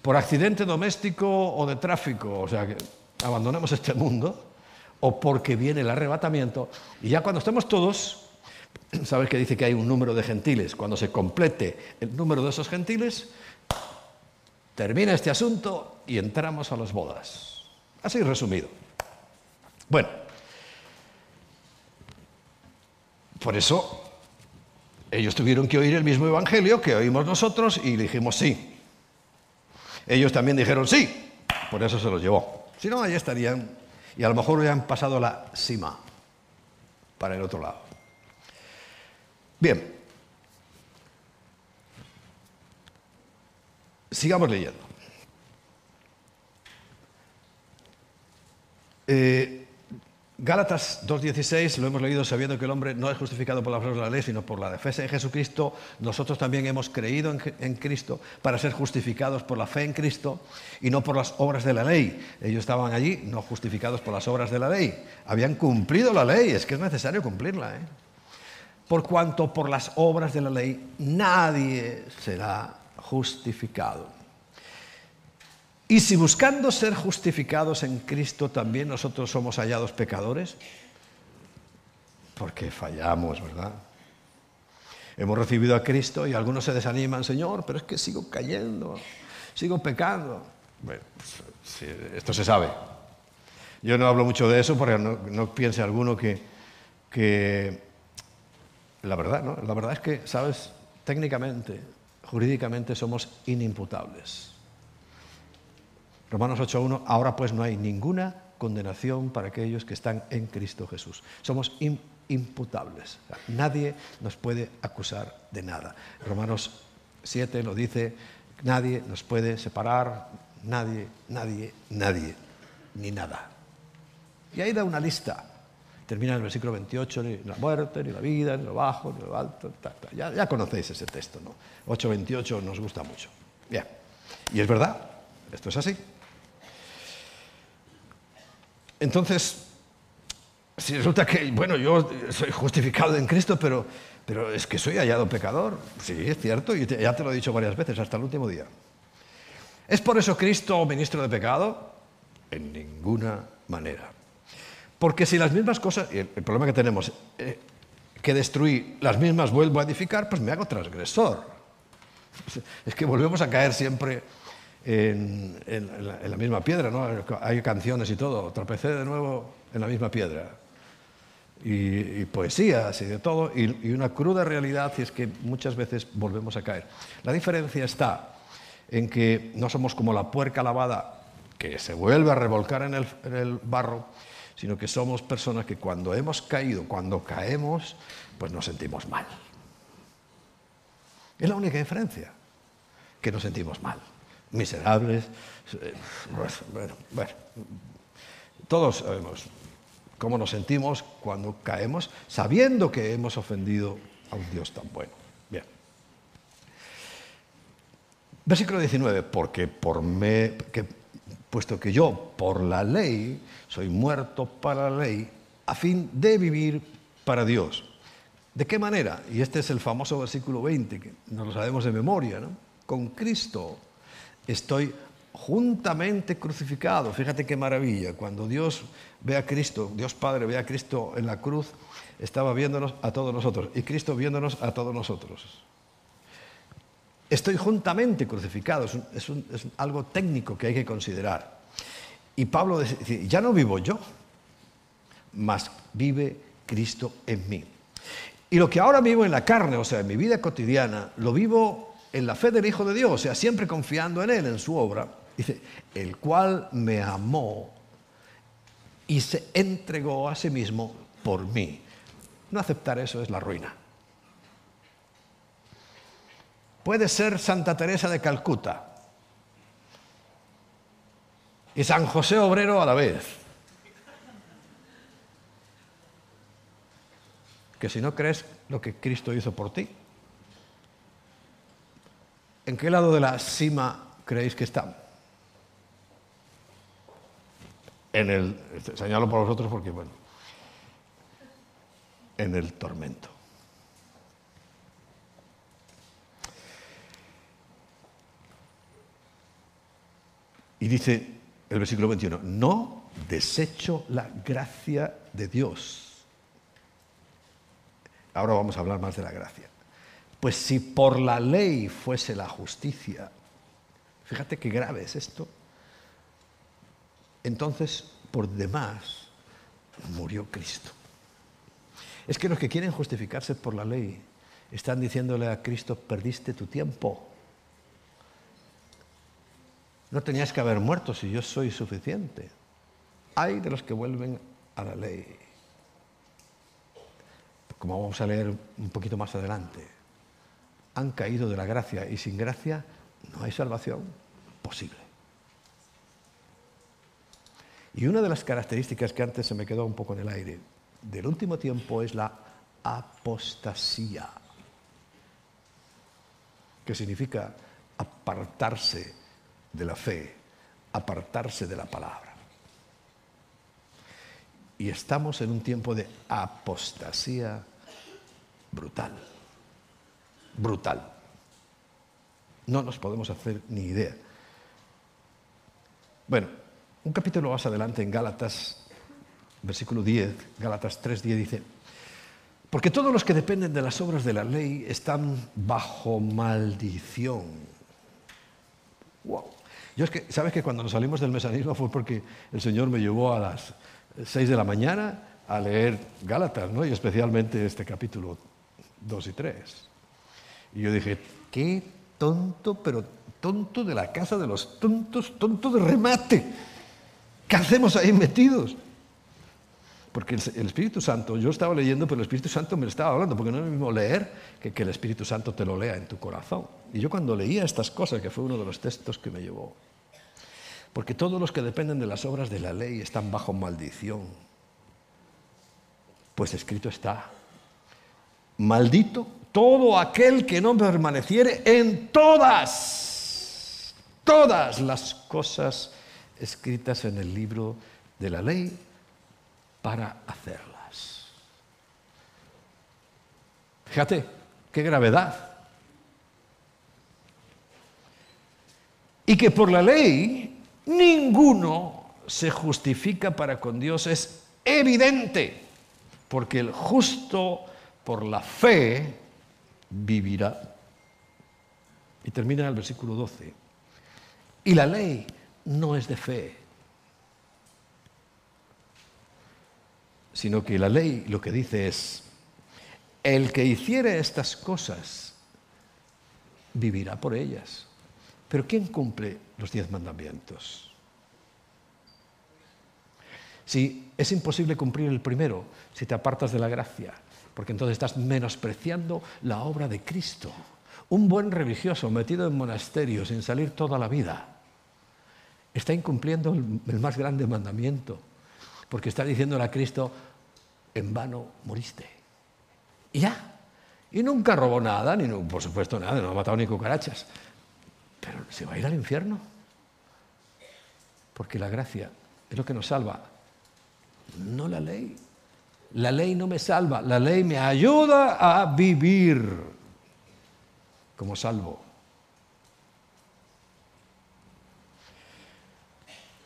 por accidente doméstico o de tráfico, o sea, que abandonemos este mundo, o porque viene el arrebatamiento, y ya cuando estemos todos, sabes que dice que hay un número de gentiles, cuando se complete el número de esos gentiles, termina este asunto y entramos a las bodas. Así resumido. Bueno, por eso ellos tuvieron que oír el mismo evangelio que oímos nosotros y dijimos sí. Ellos también dijeron sí, por eso se los llevó. Si no, ahí estarían y a lo mejor hubieran pasado la cima para el otro lado. Bien, sigamos leyendo. Eh, Gálatas 2.16 lo hemos leído sabiendo que el hombre no es justificado por las obras de la ley, sino por la defensa de Jesucristo. Nosotros también hemos creído en, en, Cristo para ser justificados por la fe en Cristo y no por las obras de la ley. Ellos estaban allí no justificados por las obras de la ley. Habían cumplido la ley, es que es necesario cumplirla. ¿eh? Por cuanto por las obras de la ley nadie será justificado. Y si buscando ser justificados en Cristo también nosotros somos hallados pecadores, porque fallamos, ¿verdad? Hemos recibido a Cristo y algunos se desaniman, Señor, pero es que sigo cayendo, sigo pecando. Bueno, pues, esto se sabe. Yo no hablo mucho de eso porque no, piense alguno que, que la verdad, ¿no? La verdad es que, ¿sabes? Técnicamente, jurídicamente somos inimputables. Romanos 8.1, ahora pues no hay ninguna condenación para aquellos que están en Cristo Jesús. Somos imputables. nadie nos puede acusar de nada. Romanos 7 lo dice, nadie nos puede separar, nadie, nadie, nadie, ni nada. Y ahí da una lista. Termina en el versículo 28, ni la muerte, ni la vida, ni lo bajo, ni lo alto. Ya, ya, conocéis ese texto, ¿no? 8.28 nos gusta mucho. Bien. Y es verdad, esto es así. Entonces, si resulta que, bueno, yo soy justificado en Cristo, pero, pero es que soy hallado pecador. Sí, es cierto, y ya te lo he dicho varias veces, hasta el último día. ¿Es por eso Cristo ministro de pecado? En ninguna manera. Porque si las mismas cosas, y el, problema que tenemos, eh, que destruí, las mismas vuelvo a edificar, pues me hago transgresor. Es que volvemos a caer siempre en, la, misma piedra, ¿no? Hay canciones y todo, tropecé de nuevo en la misma piedra. Y, poesías y de todo, y, una cruda realidad y es que muchas veces volvemos a caer. La diferencia está en que no somos como la puerca lavada que se vuelve a revolcar en el, en el barro, sino que somos personas que cuando hemos caído, cuando caemos, pues nos sentimos mal. Es la única diferencia, que nos sentimos mal miserables. Eh, bueno, bueno, todos sabemos cómo nos sentimos cuando caemos sabiendo que hemos ofendido a un Dios tan bueno. Bien. Versículo 19, porque por me, puesto que yo por la ley soy muerto para la ley, a fin de vivir para Dios. ¿De qué manera? Y este es el famoso versículo 20, que nos lo sabemos de memoria, ¿no? Con Cristo estoy juntamente crucificado. Fíjate qué maravilla. Cuando Dios ve a Cristo, Dios Padre ve a Cristo en la cruz, estaba viéndonos a todos nosotros y Cristo viéndonos a todos nosotros. Estoy juntamente crucificado, es, algo técnico que hay que considerar. Y Pablo dice, ya no vivo yo, mas vive Cristo en mí. Y lo que ahora vivo en la carne, o sea, en mi vida cotidiana, lo vivo en la fe del Hijo de Dios, o sea, siempre confiando en Él, en su obra, dice, el cual me amó y se entregó a sí mismo por mí. No aceptar eso es la ruina. Puede ser Santa Teresa de Calcuta y San José Obrero a la vez. Que si no crees lo que Cristo hizo por ti, ¿en qué lado de la cima creéis que están? En el, señalo para vosotros porque, bueno, en el tormento. Y dice el versículo 21, no desecho la gracia de Dios. Ahora vamos a hablar más de la gracia. Pues si por la ley fuese la justicia, fíjate qué grave es esto, entonces por demás murió Cristo. Es que los que quieren justificarse por la ley están diciéndole a Cristo, perdiste tu tiempo. No tenías que haber muerto si yo soy suficiente. Hay de los que vuelven a la ley. Como vamos a leer un poquito más adelante han caído de la gracia y sin gracia no hay salvación posible. Y una de las características que antes se me quedó un poco en el aire del último tiempo es la apostasía, que significa apartarse de la fe, apartarse de la palabra. Y estamos en un tiempo de apostasía brutal brutal. No nos podemos hacer ni idea. Bueno, un capítulo más adelante en Gálatas, versículo 10, Gálatas 3, 10 dice, porque todos los que dependen de las obras de la ley están bajo maldición. Wow. Yo es que, ¿sabes que cuando nos salimos del mesanismo fue porque el Señor me llevó a las 6 de la mañana a leer Gálatas, ¿no? Y especialmente este capítulo 2 y 3. Y yo dije, qué tonto, pero tonto de la casa de los tontos, tonto de remate. ¿Qué hacemos ahí metidos? Porque el, Espíritu Santo, yo estaba leyendo, pero el Espíritu Santo me estaba hablando, porque no es lo mismo leer que que el Espíritu Santo te lo lea en tu corazón. Y yo cuando leía estas cosas, que fue uno de los textos que me llevó, porque todos los que dependen de las obras de la ley están bajo maldición, pues escrito está, maldito todo aquel que no permaneciere en todas, todas las cosas escritas en el libro de la ley para hacerlas. Fíjate, qué gravedad. Y que por la ley ninguno se justifica para con Dios es evidente, porque el justo por la fe vivirá. Y termina el versículo 12. Y la ley no es de fe, sino que la ley lo que dice es, el que hiciere estas cosas vivirá por ellas. Pero ¿quién cumple los diez mandamientos? Si es imposible cumplir el primero si te apartas de la gracia, porque entonces estás menospreciando la obra de Cristo. Un buen religioso metido en monasterio sin salir toda la vida está incumpliendo el, más grande mandamiento, porque está diciéndole a Cristo, en vano moriste. Y ya. Y nunca robó nada, ni por supuesto nada, no ha matado ni cucarachas. Pero se va a ir al infierno. Porque la gracia es lo que nos salva, no la ley. La ley no me salva, la ley me ayuda a vivir como salvo.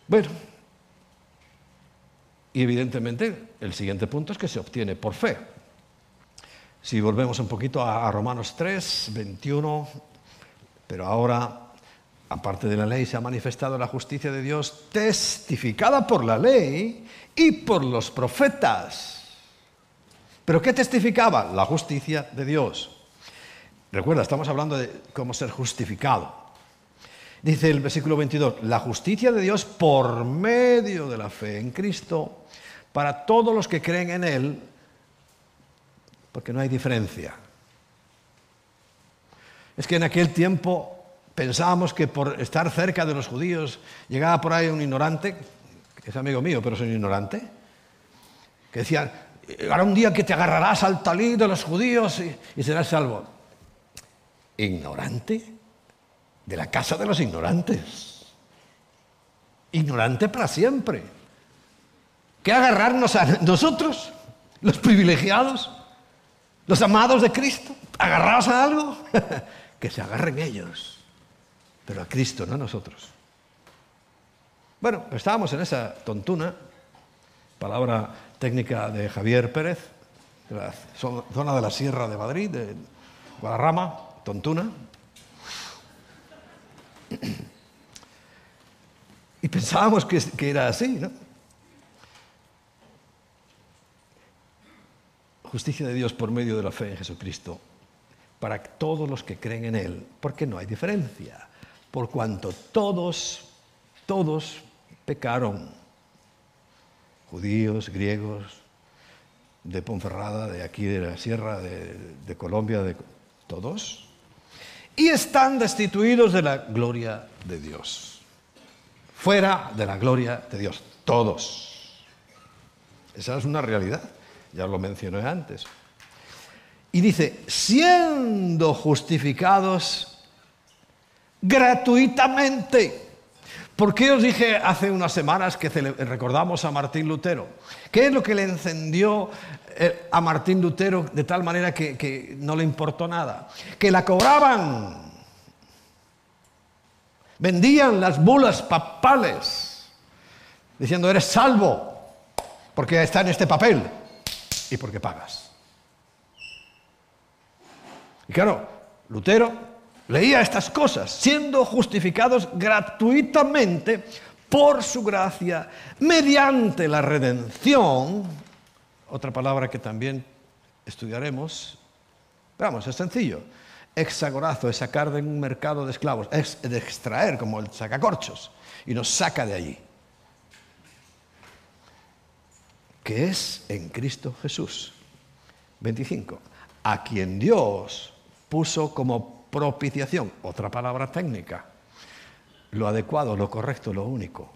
Bueno, y evidentemente el siguiente punto es que se obtiene por fe. Si volvemos un poquito a, Romanos 3, 21, pero ahora, aparte de la ley, se ha manifestado la justicia de Dios testificada por la ley y por los profetas ¿Pero qué testificaba? La justicia de Dios. Recuerda, estamos hablando de cómo ser justificado. Dice el versículo 22, la justicia de Dios por medio de la fe en Cristo para todos los que creen en Él, porque no hay diferencia. Es que en aquel tiempo pensábamos que por estar cerca de los judíos llegaba por ahí un ignorante, que es amigo mío, pero es un ignorante, que decía, Habrá un día que te agarrarás al talí de los judíos y, serás salvo. Ignorante de la casa de los ignorantes. Ignorante para siempre. ¿Qué agarrarnos a nosotros, los privilegiados, los amados de Cristo? ¿Agarrados a algo? que se agarren ellos. Pero a Cristo, no a nosotros. Bueno, estábamos en esa tontuna, palabra técnica de Javier Pérez, zona de la Sierra de Madrid, de Guadarrama, tontuna. Y pensábamos que, que era así, ¿no? Justicia de Dios por medio de la fe en Jesucristo para todos los que creen en Él, porque no hay diferencia, por cuanto todos, todos pecaron, judíos, griegos, de Ponferrada, de aquí de la sierra, de, Colombia, de todos, y están destituidos de la gloria de Dios, fuera de la gloria de Dios, todos. Esa es una realidad, ya lo mencioné antes. Y dice, siendo justificados gratuitamente. ¿Por qué os dije hace unas semanas que recordamos a Martín Lutero? ¿Qué es lo que le encendió eh, a Martín Lutero de tal manera que, que no le importó nada? Que la cobraban. Vendían las bulas papales diciendo, eres salvo porque está en este papel y porque pagas. Y claro, Lutero leía estas cosas, siendo justificados gratuitamente por su gracia, mediante la redención, otra palabra que también estudiaremos, vamos, es sencillo, exagorazo es sacar de un mercado de esclavos, es de extraer como el sacacorchos, y nos saca de allí, que es en Cristo Jesús. 25. A quien Dios puso como propiciación, otra palabra técnica, lo adecuado, lo correcto, lo único,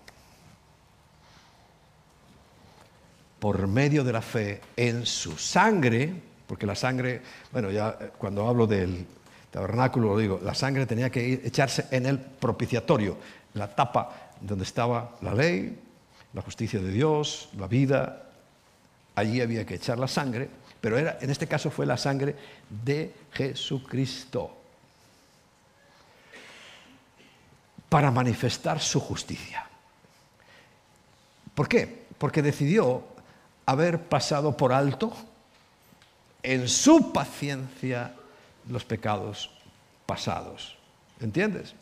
por medio de la fe en su sangre, porque la sangre, bueno, ya eh, cuando hablo del tabernáculo lo digo, la sangre tenía que echarse en el propiciatorio, la tapa donde estaba la ley, la justicia de Dios, la vida, allí había que echar la sangre pero era, en este caso fue la sangre de Jesucristo para manifestar su justicia. ¿Por qué? Porque decidió haber pasado por alto en su paciencia los pecados pasados. ¿Entiendes?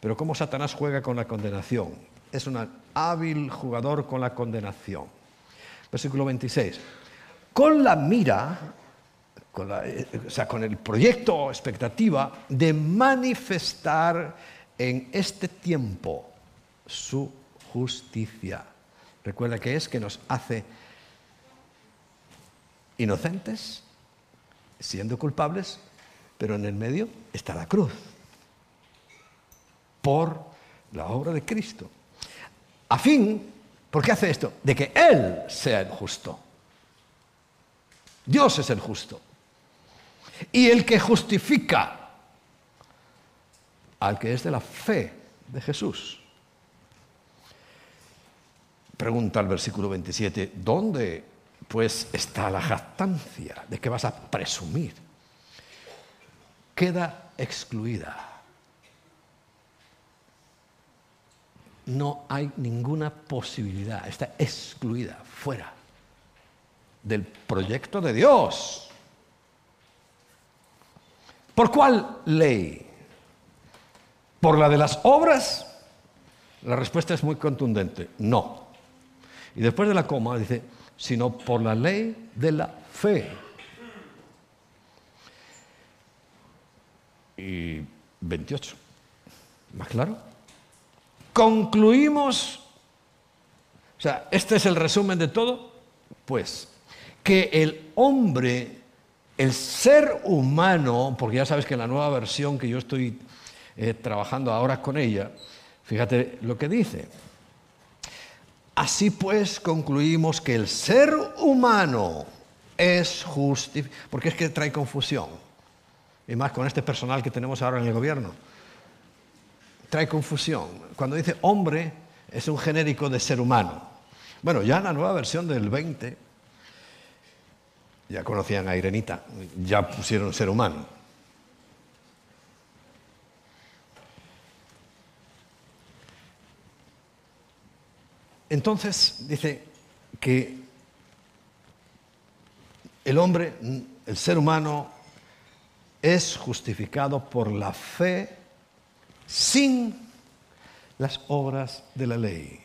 Pero cómo Satanás juega con la condenación. Es un hábil jugador con la condenación. Versículo 26 con la mira, con eh, o sea, con el proyecto expectativa de manifestar en este tiempo su justicia. Recuerda que es que nos hace inocentes, siendo culpables, pero en el medio está la cruz, por la obra de Cristo. A fin, ¿por qué hace esto? De que Él sea el justo. Dios es el justo. Y el que justifica al que es de la fe de Jesús. Pregunta el versículo 27, ¿dónde pues está la jactancia? ¿De qué vas a presumir? Queda excluida. No hay ninguna posibilidad, está excluida, fuera del proyecto de Dios. ¿Por cuál ley? ¿Por la de las obras? La respuesta es muy contundente, no. Y después de la coma dice, sino por la ley de la fe. Y 28, ¿más claro? Concluimos, o sea, este es el resumen de todo, pues que el hombre, el ser humano, porque ya sabes que en la nueva versión que yo estoy eh, trabajando ahora con ella, fíjate lo que dice. Así pues concluimos que el ser humano es justificado, porque es que trae confusión, y más con este personal que tenemos ahora en el gobierno. Trae confusión. Cuando dice hombre, es un genérico de ser humano. Bueno, ya en la nueva versión del 20 ya conocían a Irenita, ya pusieron ser humano. Entonces dice que el hombre, el ser humano, es justificado por la fe sin las obras de la ley.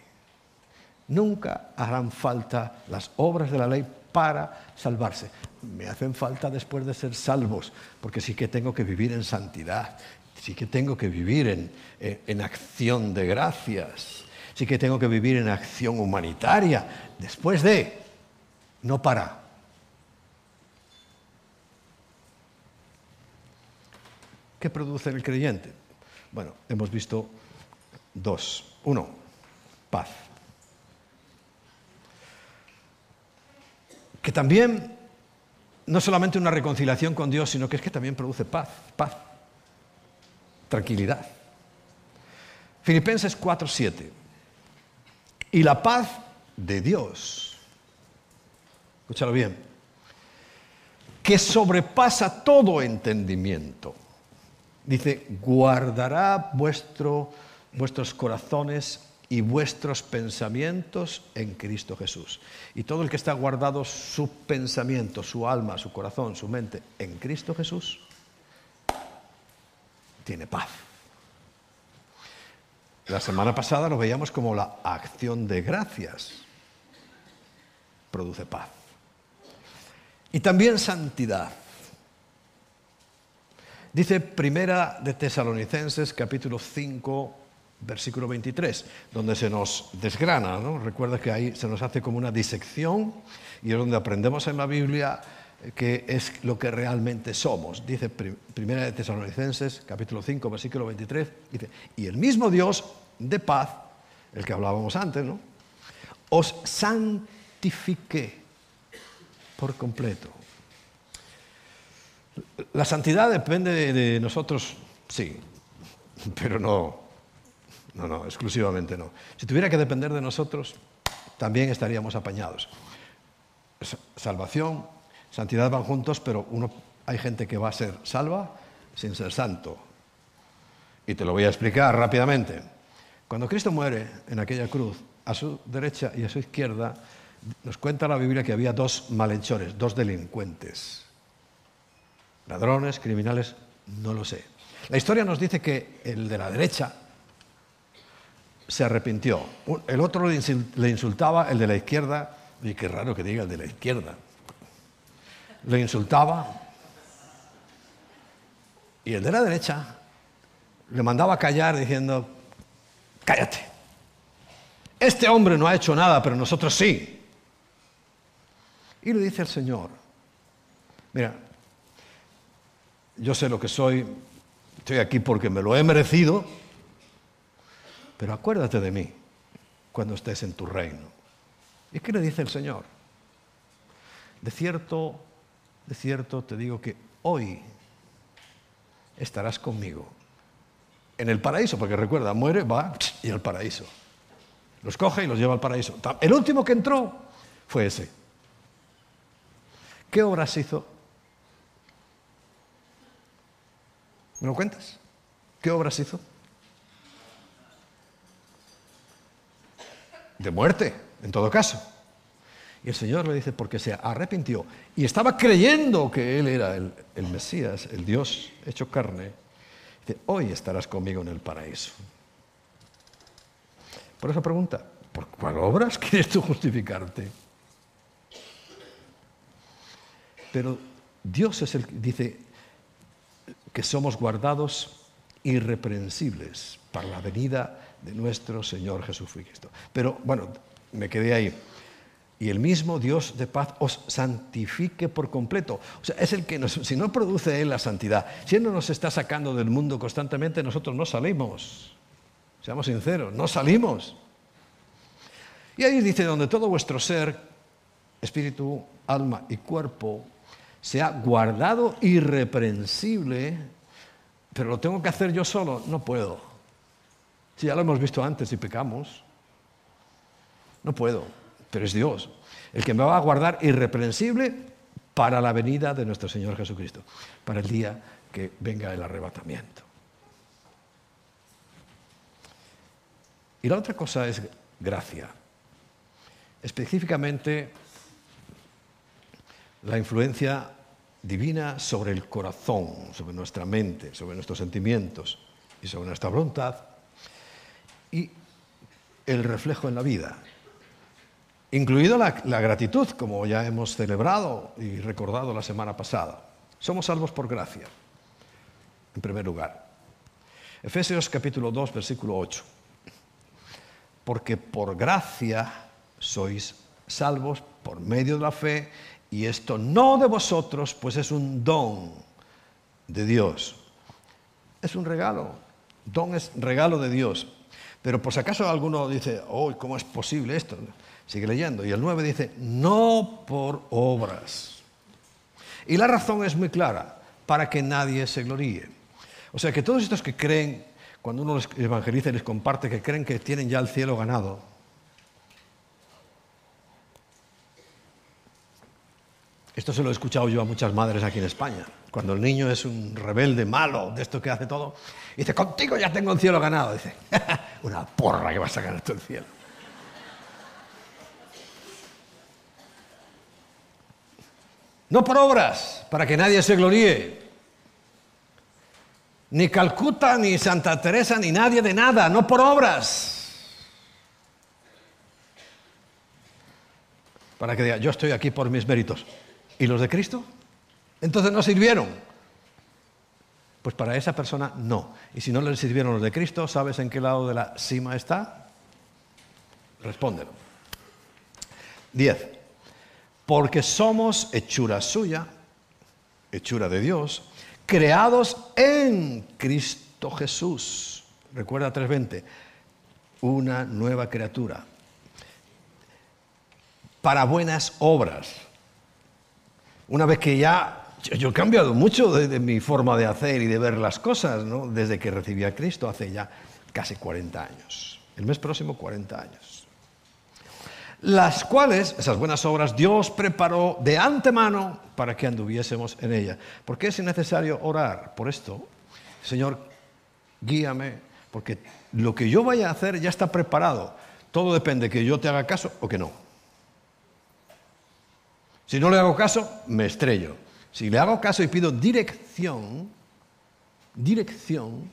Nunca harán falta las obras de la ley para salvarse. Me hacen falta después de ser salvos, porque sí que tengo que vivir en santidad, sí que tengo que vivir en, en, acción de gracias, sí que tengo que vivir en acción humanitaria, después de, no para. ¿Qué produce el creyente? Bueno, hemos visto dos. Uno, paz. Que también no solamente una reconciliación con Dios, sino que es que también produce paz, paz, tranquilidad. Filipenses 4:7. Y la paz de Dios, escúchalo bien, que sobrepasa todo entendimiento Dice, guardará vuestro, vuestros corazones y vuestros pensamientos en Cristo Jesús. Y todo el que está guardado su pensamiento, su alma, su corazón, su mente en Cristo Jesús, tiene paz. La semana pasada lo veíamos como la acción de gracias produce paz. Y también santidad. Dice Primera de Tesalonicenses capítulo 5 versículo 23, donde se nos desgrana, ¿no? Recuerda que ahí se nos hace como una disección y es donde aprendemos en la Biblia que es lo que realmente somos. Dice Primera de Tesalonicenses capítulo 5 versículo 23, dice, y el mismo Dios de paz, el que hablábamos antes, ¿no? Os santifique por completo la santidad depende de nosotros, sí, pero no, no, no, exclusivamente no. Si tuviera que depender de nosotros, también estaríamos apañados. Salvación, santidad van juntos, pero uno, hay gente que va a ser salva sin ser santo. Y te lo voy a explicar rápidamente. Cuando Cristo muere en aquella cruz, a su derecha y a su izquierda, nos cuenta la Biblia que había dos malhechores, dos delincuentes. Ladrones, criminales, no lo sé. La historia nos dice que el de la derecha se arrepintió. El otro le insultaba, el de la izquierda, y qué raro que diga el de la izquierda. Le insultaba. Y el de la derecha le mandaba a callar diciendo, cállate. Este hombre no ha hecho nada, pero nosotros sí. Y le dice el Señor, mira, yo sé lo que soy, estoy aquí porque me lo he merecido, pero acuérdate de mí cuando estés en tu reino. ¿Y qué le dice el Señor? De cierto, de cierto te digo que hoy estarás conmigo en el paraíso, porque recuerda, muere, va y al paraíso. Los coge y los lleva al paraíso. El último que entró fue ese. ¿Qué obras hizo? ¿Me lo cuentas? ¿Qué obras hizo? De muerte, en todo caso. Y el Señor le dice, porque se arrepintió y estaba creyendo que Él era el, Mesías, el Dios hecho carne, dice, hoy estarás conmigo en el paraíso. Por esa pregunta, ¿por cuál obras quieres tú justificarte? Pero Dios es el que dice, que somos guardados irreprensibles para la venida de nuestro Señor Jesucristo. Pero bueno, me quedé ahí. Y el mismo Dios de paz os santifique por completo. O sea, es el que nos, si no produce Él la santidad, si Él no nos está sacando del mundo constantemente, nosotros no salimos. Seamos sinceros, no salimos. Y ahí dice, donde todo vuestro ser, espíritu, alma y cuerpo, sea guardado irreprensible, pero lo tengo que hacer yo solo, no puedo. Si ya lo hemos visto antes y pecamos, no puedo, pero es Dios el que me va a guardar irreprensible para la venida de nuestro Señor Jesucristo, para el día que venga el arrebatamiento. Y la otra cosa es gracia. específicamente la influencia divina sobre el corazón, sobre nuestra mente, sobre nuestros sentimientos y sobre nuestra voluntad, y el reflejo en la vida, incluido la, gratitud, como ya hemos celebrado y recordado la semana pasada. Somos salvos por gracia, en primer lugar. Efesios capítulo 2, versículo 8. Porque por gracia sois salvos por medio de la fe, y esto no de vosotros, pues es un don de Dios. Es un regalo. Don es regalo de Dios. Pero por si acaso alguno dice, oh, ¿cómo es posible esto? Sigue leyendo. Y el 9 dice, no por obras. Y la razón es muy clara, para que nadie se gloríe. O sea que todos estos que creen, cuando uno les evangeliza y les comparte, que creen que tienen ya el cielo ganado, Esto se lo he escuchado yo a muchas madres aquí en España. Cuando el niño es un rebelde malo, de esto que hace todo, dice, contigo ya tengo el cielo ganado. Dice, una porra que vas a ganar tú el cielo. No por obras, para que nadie se gloríe. Ni Calcuta, ni Santa Teresa, ni nadie de nada, no por obras. Para que diga, yo estoy aquí por mis méritos. ¿Y los de Cristo? Entonces no sirvieron. Pues para esa persona no. Y si no le sirvieron los de Cristo, ¿sabes en qué lado de la cima está? Respóndelo. Diez. Porque somos hechura suya, hechura de Dios, creados en Cristo Jesús. Recuerda 3.20. Una nueva criatura. Para buenas obras una vez que ya yo he cambiado mucho de, mi forma de hacer y de ver las cosas, ¿no? desde que recibí a Cristo hace ya casi 40 años. El mes próximo 40 años. Las cuales, esas buenas obras, Dios preparó de antemano para que anduviésemos en ellas. ¿Por qué es necesario orar por esto? Señor, guíame, porque lo que yo vaya a hacer ya está preparado. Todo depende que yo te haga caso o que no. Si no le hago caso, me estrello. Si le hago caso y pido dirección, dirección,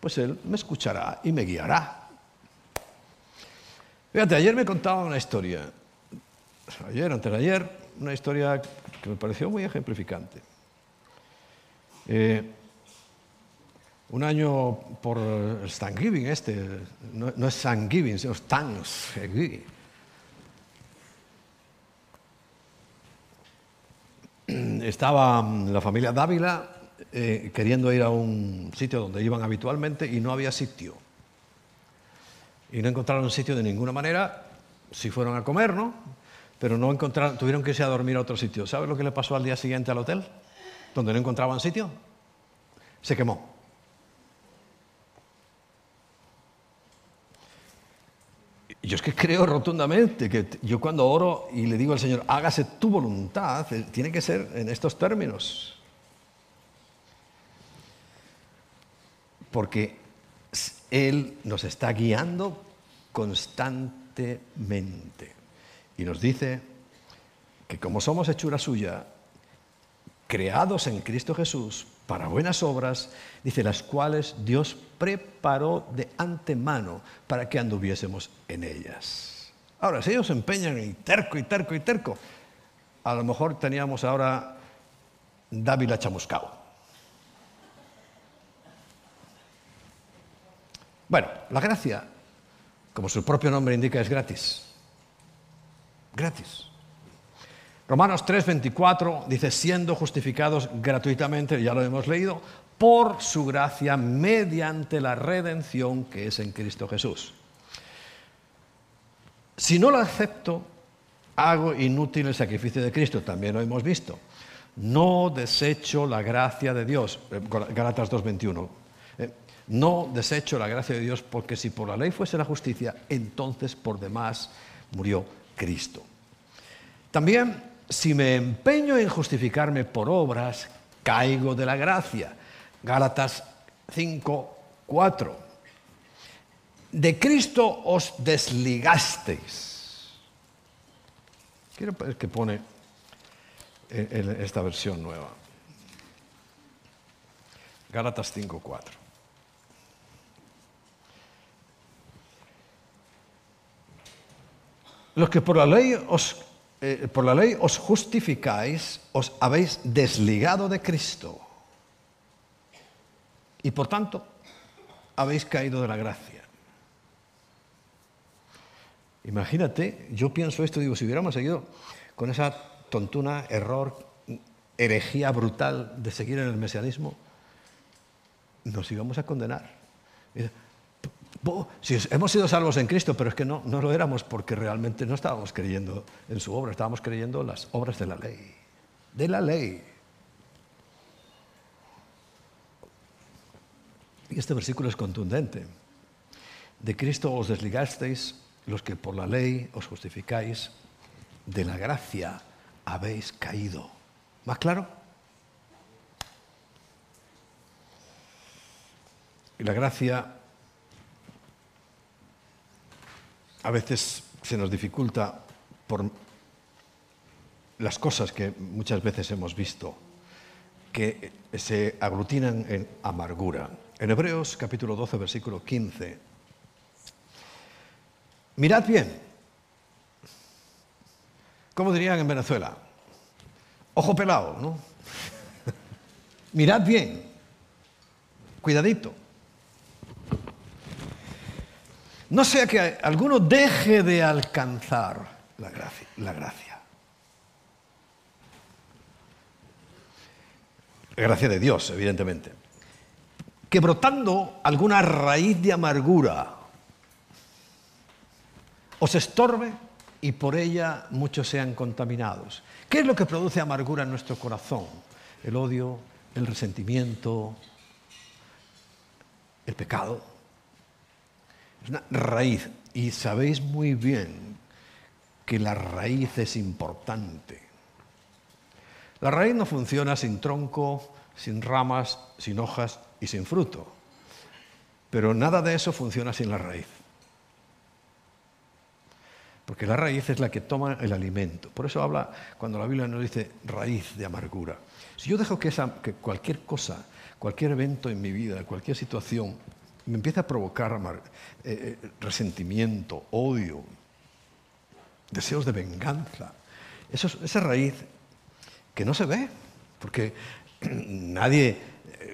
pues Él me escuchará y me guiará. Fíjate, ayer me contaba una historia, ayer, antes de ayer, una historia que me pareció muy ejemplificante. Eh, un año por Thanksgiving este, no, no es Thanksgiving, sino Thanksgiving. estaba mm, la familia Dávila eh, queriendo ir a un sitio donde iban habitualmente y no había sitio. Y no encontraron sitio de ninguna manera, si fueron a comer, ¿no? Pero no encontraron, tuvieron que irse a dormir a otro sitio. ¿Sabes lo que le pasó al día siguiente al hotel? Donde no encontraban sitio. Se quemó. Yo es que creo rotundamente que yo cuando oro y le digo al Señor, hágase tu voluntad, eh, tiene que ser en estos términos. Porque Él nos está guiando constantemente. Y nos dice que como somos hechura suya, creados en Cristo Jesús para buenas obras, dice, las cuales Dios preparó de antemano para que anduviésemos en ellas. Ahora, si ellos se empeñan en terco y terco y terco, a lo mejor teníamos ahora Dávila chamuscao. Bueno, la gracia, como su propio nombre indica, es gratis. Gratis. Romanos 3:24 dice, siendo justificados gratuitamente, ya lo hemos leído, por su gracia mediante la redención que es en Cristo Jesús. Si no lo acepto, hago inútil el sacrificio de Cristo, también lo hemos visto. No desecho la gracia de Dios, eh, Galatas 2:21. No desecho la gracia de Dios porque si por la ley fuese la justicia, entonces por demás murió Cristo. También si me empeño en justificarme por obras, caigo de la gracia. Gálatas 5, 4. De Cristo os desligasteis. Quiero ver que pone en esta versión nueva. Gálatas 5.4. Los que por la ley os, eh, por la ley os justificáis, os habéis desligado de Cristo. Y por tanto, habéis caído de la gracia. Imagínate, yo pienso esto, digo, si hubiéramos seguido con esa tontuna, error, herejía brutal de seguir en el mesianismo, nos íbamos a condenar. Si hemos sido salvos en Cristo, pero es que no, no lo éramos porque realmente no estábamos creyendo en su obra, estábamos creyendo en las obras de la ley. De la ley. Y este versículo es contundente. De Cristo os desligasteis los que por la ley os justificáis, de la gracia habéis caído. ¿Más claro? Y la gracia a veces se nos dificulta por las cosas que muchas veces hemos visto, que se aglutinan en amargura. En Hebreos capítulo 12, versículo 15, mirad bien, ¿cómo dirían en Venezuela? Ojo pelado, ¿no? mirad bien, cuidadito. No sea que alguno deje de alcanzar la gracia. La gracia. gracia de Dios, evidentemente. Que brotando alguna raíz de amargura os estorbe y por ella muchos sean contaminados. ¿Qué es lo que produce amargura en nuestro corazón? El odio, el resentimiento, el pecado. Es una raíz. Y sabéis muy bien que la raíz es importante. La raíz no funciona sin tronco, sin ramas, sin hojas y sin fruto. Pero nada de eso funciona sin la raíz. Porque la raíz es la que toma el alimento. Por eso habla, cuando la Biblia nos dice raíz de amargura. Si yo dejo que, que cualquier cosa, cualquier evento en mi vida, cualquier situación, me empieza a provocar eh, eh, resentimiento, odio, deseos de venganza. Esa raíz que no se ve, porque nadie,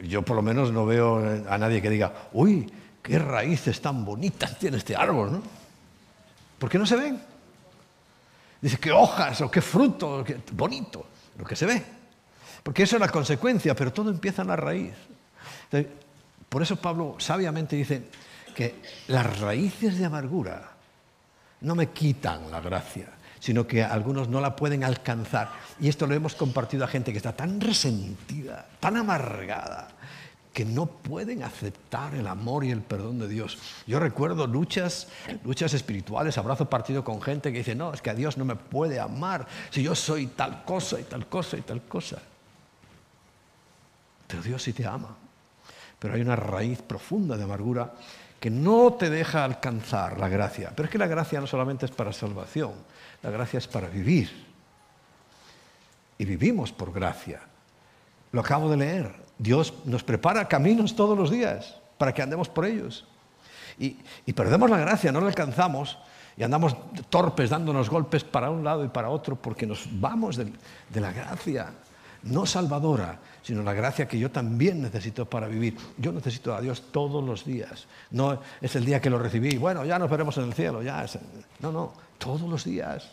yo por lo menos no veo a nadie que diga, uy, qué raíces tan bonitas tiene este árbol, ¿no? ¿Por qué no se ven? Dice, qué hojas o qué fruto, bonito, lo que se ve. Porque eso es la consecuencia, pero todo empieza en la raíz. Por eso Pablo sabiamente dice que las raíces de amargura no me quitan la gracia, sino que algunos no la pueden alcanzar. Y esto lo hemos compartido a gente que está tan resentida, tan amargada, que no pueden aceptar el amor y el perdón de Dios. Yo recuerdo luchas, luchas espirituales, abrazo partido con gente que dice, no, es que a Dios no me puede amar si yo soy tal cosa y tal cosa y tal cosa. Pero Dios sí te ama pero hay una raíz profunda de amargura que no te deja alcanzar la gracia. Pero es que la gracia no solamente es para salvación, la gracia es para vivir. Y vivimos por gracia. Lo acabo de leer. Dios nos prepara caminos todos los días para que andemos por ellos. Y, perdemos la gracia, no la alcanzamos y andamos torpes dándonos golpes para un lado y para otro porque nos vamos de la gracia no salvadora, sino la gracia que yo también necesito para vivir. Yo necesito a Dios todos los días. No es el día que lo recibí, bueno, ya nos veremos en el cielo, ya No, no, todos los días.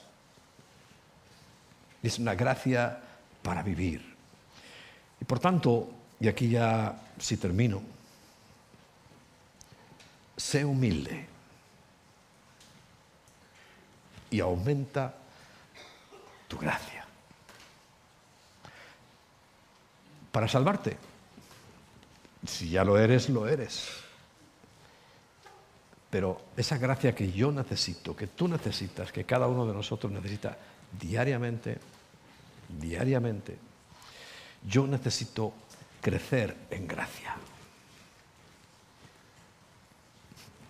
Es una gracia para vivir. Y por tanto, y aquí ya si termino, sé humilde y aumenta tu gracia. Para salvarte. Si ya lo eres, lo eres. Pero esa gracia que yo necesito, que tú necesitas, que cada uno de nosotros necesita diariamente, diariamente, yo necesito crecer en gracia.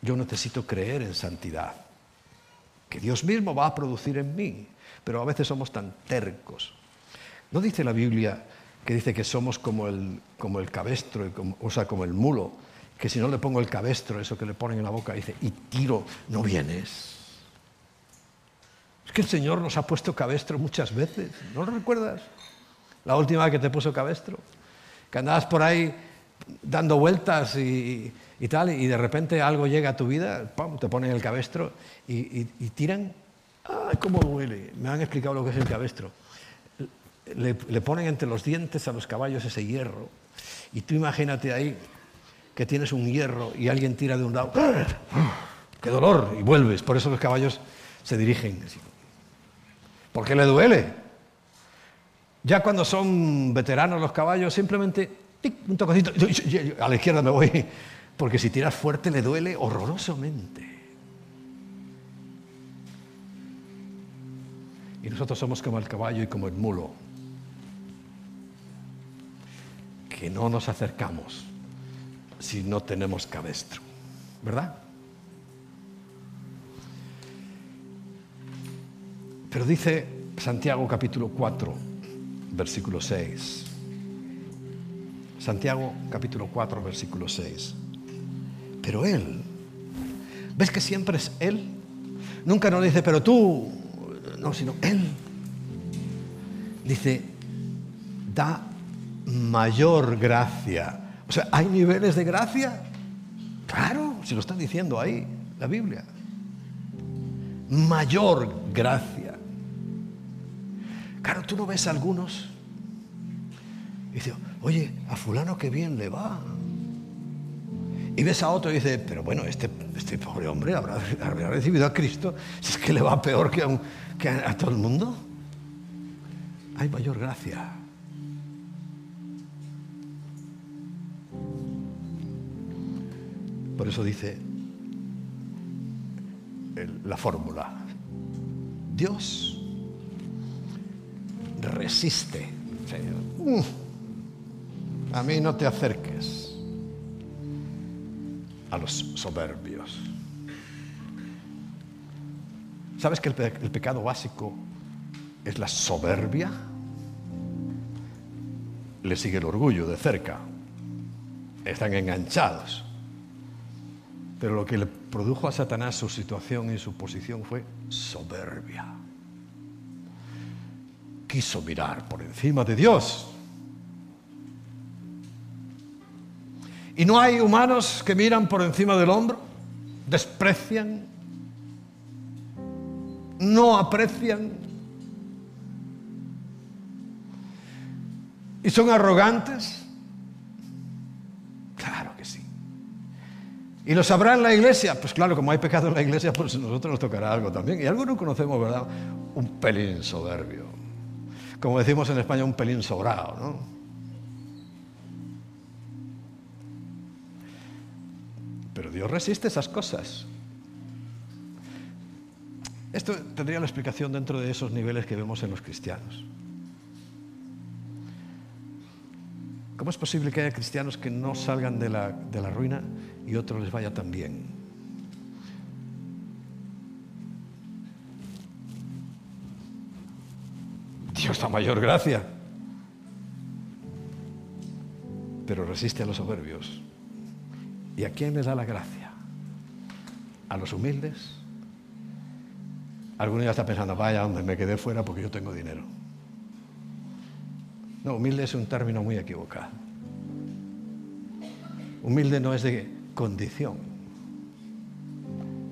Yo necesito creer en santidad. que Dios mismo va a producir en mí, pero a veces somos tan tercos. ¿No dice la Biblia que dice que somos como el, como el cabestro, o sea, como el mulo, que si no le pongo el cabestro, eso que le ponen en la boca, dice, y tiro, no vienes? Es que el Señor nos ha puesto cabestro muchas veces, ¿no lo recuerdas? La última vez que te puso cabestro, que andabas por ahí dando vueltas y, tal, y de repente algo llega a tu vida, te ponen el cabestro y, tiran. ¡Ay, cómo duele! Me han explicado lo que es el cabestro. Le, ponen entre los dientes a los caballos ese hierro. Y tú imagínate ahí que tienes un hierro y alguien tira de un lado. ¡Qué dolor! Y vuelves. Por eso los caballos se dirigen. ¿Por qué le duele? Ya cuando son veteranos los caballos, simplemente un toquecito, a la izquierda me voy, porque si tiras fuerte le duele horrorosamente. Y nosotros somos como el caballo y como el mulo, que no nos acercamos si no tenemos cabestro, ¿verdad? Pero dice Santiago capítulo 4, versículo 6. Santiago capítulo 4, versículo 6. Pero Él, ¿ves que siempre es Él? Nunca nos dice, pero tú, no, sino Él. Dice, da mayor gracia. O sea, ¿hay niveles de gracia? Claro, si lo están diciendo ahí, la Biblia. Mayor gracia. Claro, tú no ves algunos. Y dice, oye, a fulano qué bien le va. Y ves a otro y dice, pero bueno, este, este pobre hombre habrá, recibido a Cristo, si es que le va peor que, a, a todo el mundo. Hay mayor gracia. Por eso dice la fórmula. Dios resiste. Señor. A mí no te acerques a los soberbios. ¿Sabes que el, pecado básico es la soberbia? Le sigue el orgullo de cerca. Están enganchados. Pero lo que le produjo a Satanás su situación y su posición fue soberbia. Quiso mirar por encima de Dios Y no hay humanos que miran por encima del hombro, desprecian, no aprecian y son arrogantes. ¿Y lo sabrá en la iglesia? Pues claro, como hay pecado en la iglesia, pues a nosotros nos tocará algo también. Y algunos conocemos, ¿verdad? Un pelín soberbio. Como decimos en España, un pelín sobrado, ¿no? Pero Dios resiste esas cosas. Esto tendría la explicación dentro de esos niveles que vemos en los cristianos. ¿Cómo es posible que haya cristianos que no salgan de la, de la ruina y otros les vaya tan bien? Dios da mayor gracia, pero resiste a los soberbios. ¿Y a quién le da la gracia? ¿A los humildes? Alguno ya está pensando, vaya, hombre, me quedé fuera porque yo tengo dinero. No, humilde es un término muy equivocado. Humilde no es de condición,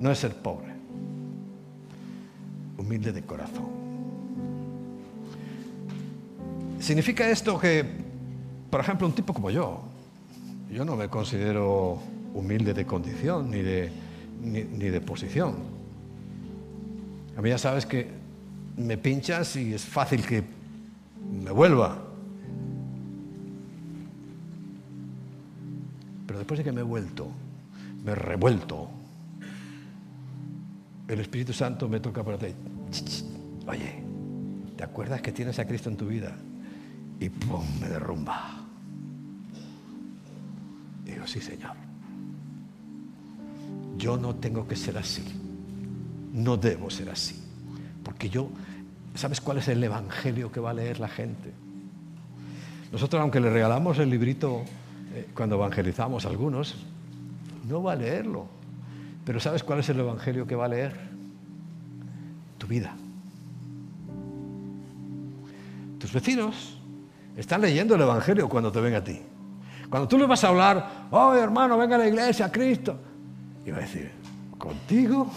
no es ser pobre. Humilde de corazón. ¿Significa esto que, por ejemplo, un tipo como yo, yo no me considero humilde de condición ni de, ni, de posición. A mí ya sabes que me pinchas y es fácil que me vuelva. Después de que me he vuelto, me he revuelto, el Espíritu Santo me toca por ti. Oye, ¿te acuerdas que tienes a Cristo en tu vida? Y ¡pum! me derrumba. Digo, sí, Señor yo no tengo que ser así. no debo ser así. Porque yo, ¿sabes cuál es el evangelio que va a leer la gente? Nosotros, aunque le regalamos el librito cuando evangelizamos a algunos, no va a leerlo. Pero ¿sabes cuál es el evangelio que va a leer? Tu vida. Tus vecinos están leyendo el evangelio cuando te ven a ti. Cuando tú le vas a hablar, oh hermano, venga a la iglesia, Cristo. Y va a decir, ¿contigo?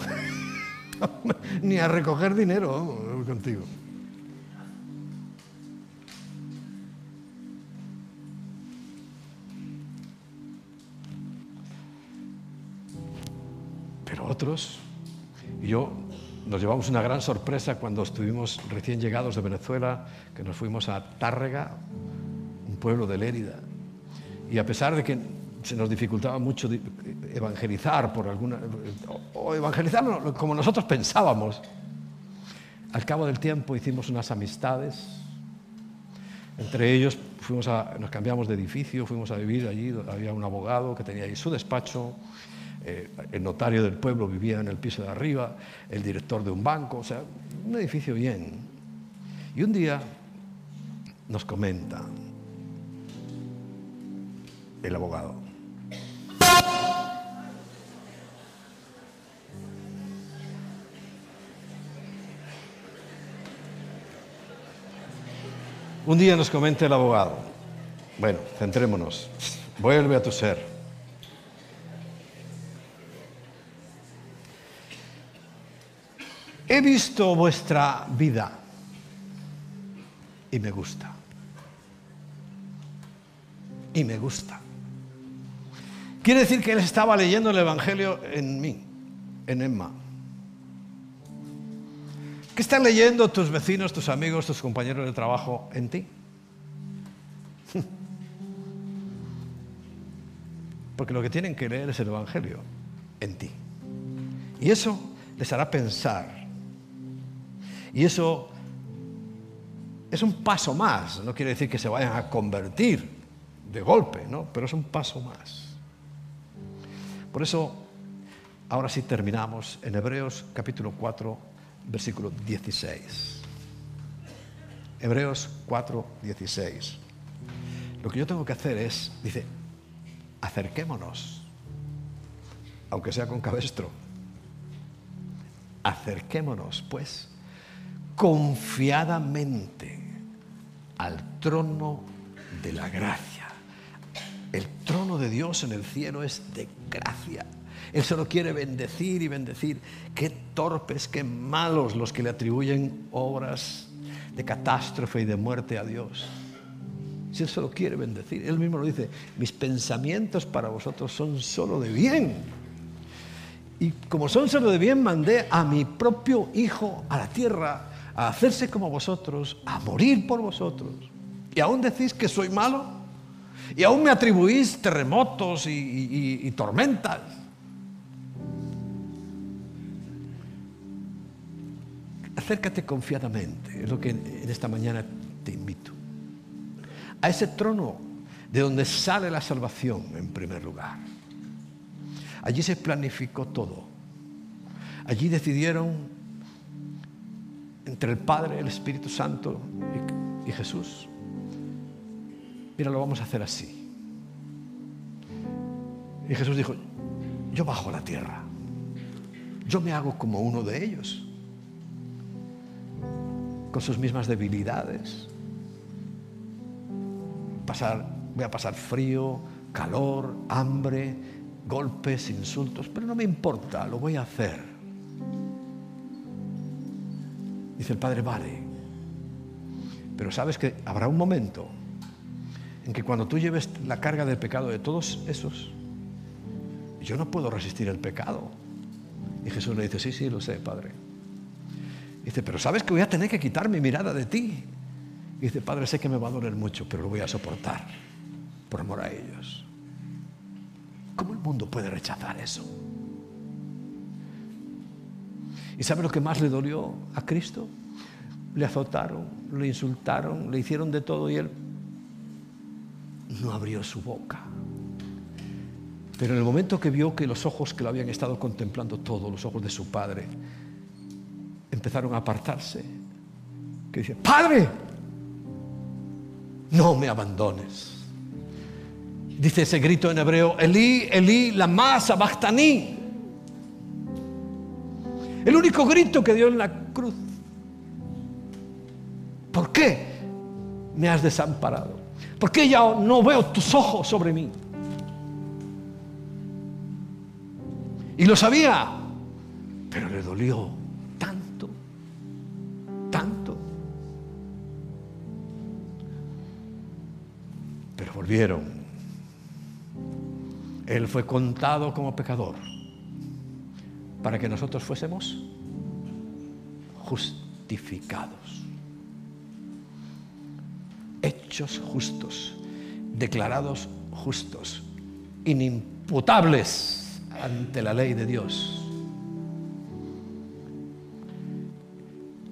Ni a recoger dinero contigo. Pero otros, y yo nos llevamos una gran sorpresa cuando estuvimos recién llegados de Venezuela, que nos fuimos a Tárrega, un pueblo de Lérida. Y a pesar de que se nos dificultaba mucho evangelizar por alguna o evangelizar como nosotros pensábamos. Al cabo del tiempo hicimos unas amistades. Entre ellos fuimos nos cambiamos de edificio, fuimos a vivir allí. Había un abogado que tenía ahí su despacho. Eh, el notario del pueblo vivía en el piso de arriba, el director de un banco, o sea, un edificio bien. Y un día nos comenta el abogado, Un día nos comenta el abogado, bueno, centrémonos, vuelve a tu ser. He visto vuestra vida y me gusta. Y me gusta. Quiere decir que él estaba leyendo el Evangelio en mí, en Emma. ¿Qué están leyendo tus vecinos, tus amigos, tus compañeros de trabajo en ti? Porque lo que tienen que leer es el Evangelio en ti. Y eso les hará pensar. Y eso es un paso más. No quiere decir que se vayan a convertir de golpe, ¿no? Pero es un paso más. Por eso, ahora sí terminamos en Hebreos capítulo 4 versículo 16. Hebreos 4, 16. Lo que yo tengo que hacer es, dice, acerquémonos, aunque sea con cabestro, acerquémonos, pues, confiadamente al trono de la gracia. El trono de Dios en el cielo es de gracia él solo quiere bendecir y bendecir. Qué torpes, qué malos los que le atribuyen obras de catástrofe y de muerte a Dios. Si Él solo quiere bendecir, Él mismo lo dice, mis pensamientos para vosotros son solo de bien. Y como son solo de bien, mandé a mi propio Hijo a la tierra a hacerse como vosotros, a morir por vosotros. ¿Y aún decís que soy malo? ¿Y aún me atribuís terremotos y, tormentas? acércate confiadamente, es lo que en esta mañana te invito. A ese trono de donde sale la salvación en primer lugar. Allí se planificó todo. Allí decidieron entre el Padre, el Espíritu Santo y, Jesús. Mira, lo vamos a hacer así. Y Jesús dijo, yo bajo la tierra. Yo me hago como uno de ellos con sus mismas debilidades. Pasar, voy a pasar frío, calor, hambre, golpes, insultos, pero no me importa, lo voy a hacer. Dice el Padre, vale. Pero sabes que habrá un momento en que cuando tú lleves la carga del pecado de todos esos, yo no puedo resistir el pecado. Y Jesús le dice, sí, sí, lo sé, Padre. Dice, pero sabes que voy a tener que quitar mi mirada de ti. dice, Padre, sé que me va a doler mucho, pero lo voy a soportar por amor a ellos. ¿Cómo el mundo puede rechazar eso? ¿Y sabe lo que más le dolió a Cristo? Le azotaron, le insultaron, le hicieron de todo y él no abrió su boca. Pero en el momento que vio que los ojos que lo habían estado contemplando todo, los ojos de su padre, empezaron a apartarse. Que dice, Padre, no me abandones. Dice ese grito en hebreo, Elí, Elí, la masa, sabachthani. El único grito que dio en la cruz. ¿Por qué me has desamparado? ¿Por qué ya no veo tus ojos sobre mí? Y lo sabía, pero le dolió tanto, tanto. Pero volvieron. Él fue contado como pecador para que nosotros fuésemos justificados, hechos justos, declarados justos, inimputables ante la ley de Dios.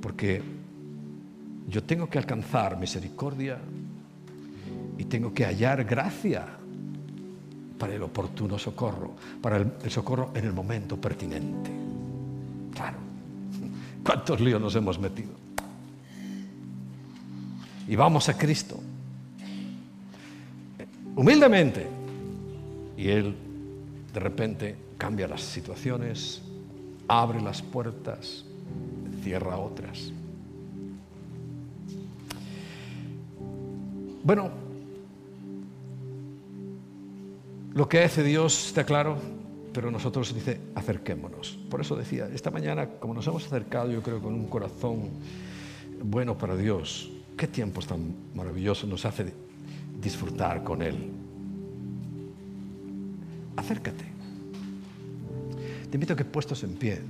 Porque yo tengo que alcanzar misericordia y tengo que hallar gracia para el oportuno socorro, para el, socorro en el momento pertinente. Claro, ¿cuántos líos nos hemos metido? Y vamos a Cristo, humildemente, y Él de repente cambia las situaciones, abre las puertas, cierra otras. Bueno, lo que hace Dios está claro, pero nosotros dice, acerquémonos. Por eso decía, esta mañana, como nos hemos acercado, yo creo, con un corazón bueno para Dios, qué tiempos tan maravillosos nos hace disfrutar con Él. Acércate. Te invito a que puestos en pie.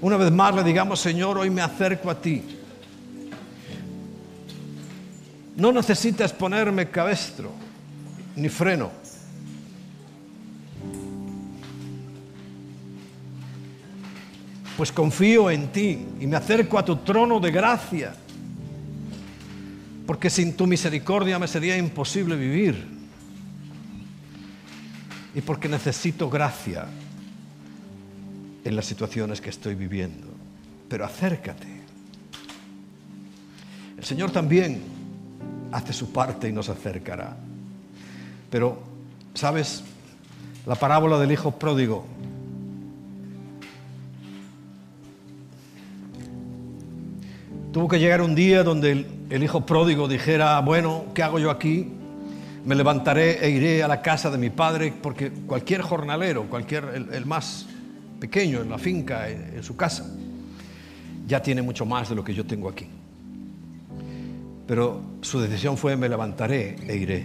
Una vez más le digamos, Señor, hoy me acerco a ti. No necesitas ponerme cabestro ni freno. Pues confío en ti y me acerco a tu trono de gracia. Porque sin tu misericordia me sería imposible vivir. Y porque necesito gracia en las situaciones que estoy viviendo. Pero acércate. El Señor también hace su parte y nos acercará. Pero, ¿sabes? La parábola del hijo pródigo. Tuvo que llegar un día donde el, hijo pródigo dijera, bueno, ¿qué hago yo aquí? Me levantaré e iré a la casa de mi padre, porque cualquier jornalero, cualquier, el, el más pequeño en la finca, en su casa, ya tiene mucho más de lo que yo tengo aquí. Pero su decisión fue, me levantaré e iré.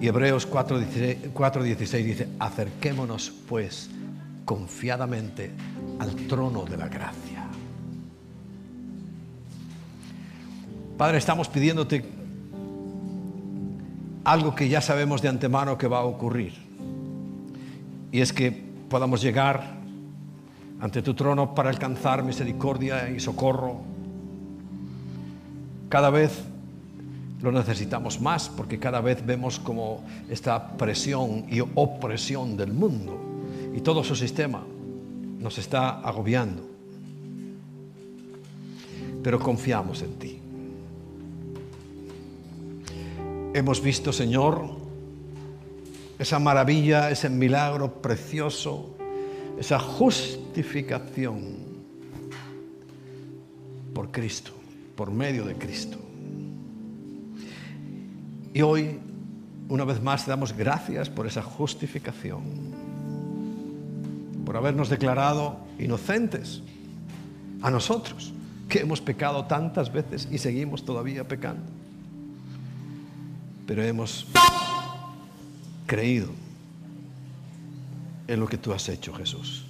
Y Hebreos 4.16 dice, acerquémonos pues confiadamente al trono de la gracia. Padre, estamos pidiéndote algo que ya sabemos de antemano que va a ocurrir. Y es que podamos llegar ante tu trono para alcanzar misericordia y socorro cada vez lo necesitamos más porque cada vez vemos como esta presión y opresión del mundo y todo su sistema nos está agobiando. Pero confiamos en ti. Hemos visto, Señor, esa maravilla, ese milagro precioso, esa justificación por Cristo por medio de Cristo. Y hoy, una vez más, te damos gracias por esa justificación, por habernos declarado inocentes a nosotros, que hemos pecado tantas veces y seguimos todavía pecando. Pero hemos creído en lo que tú has hecho, Jesús.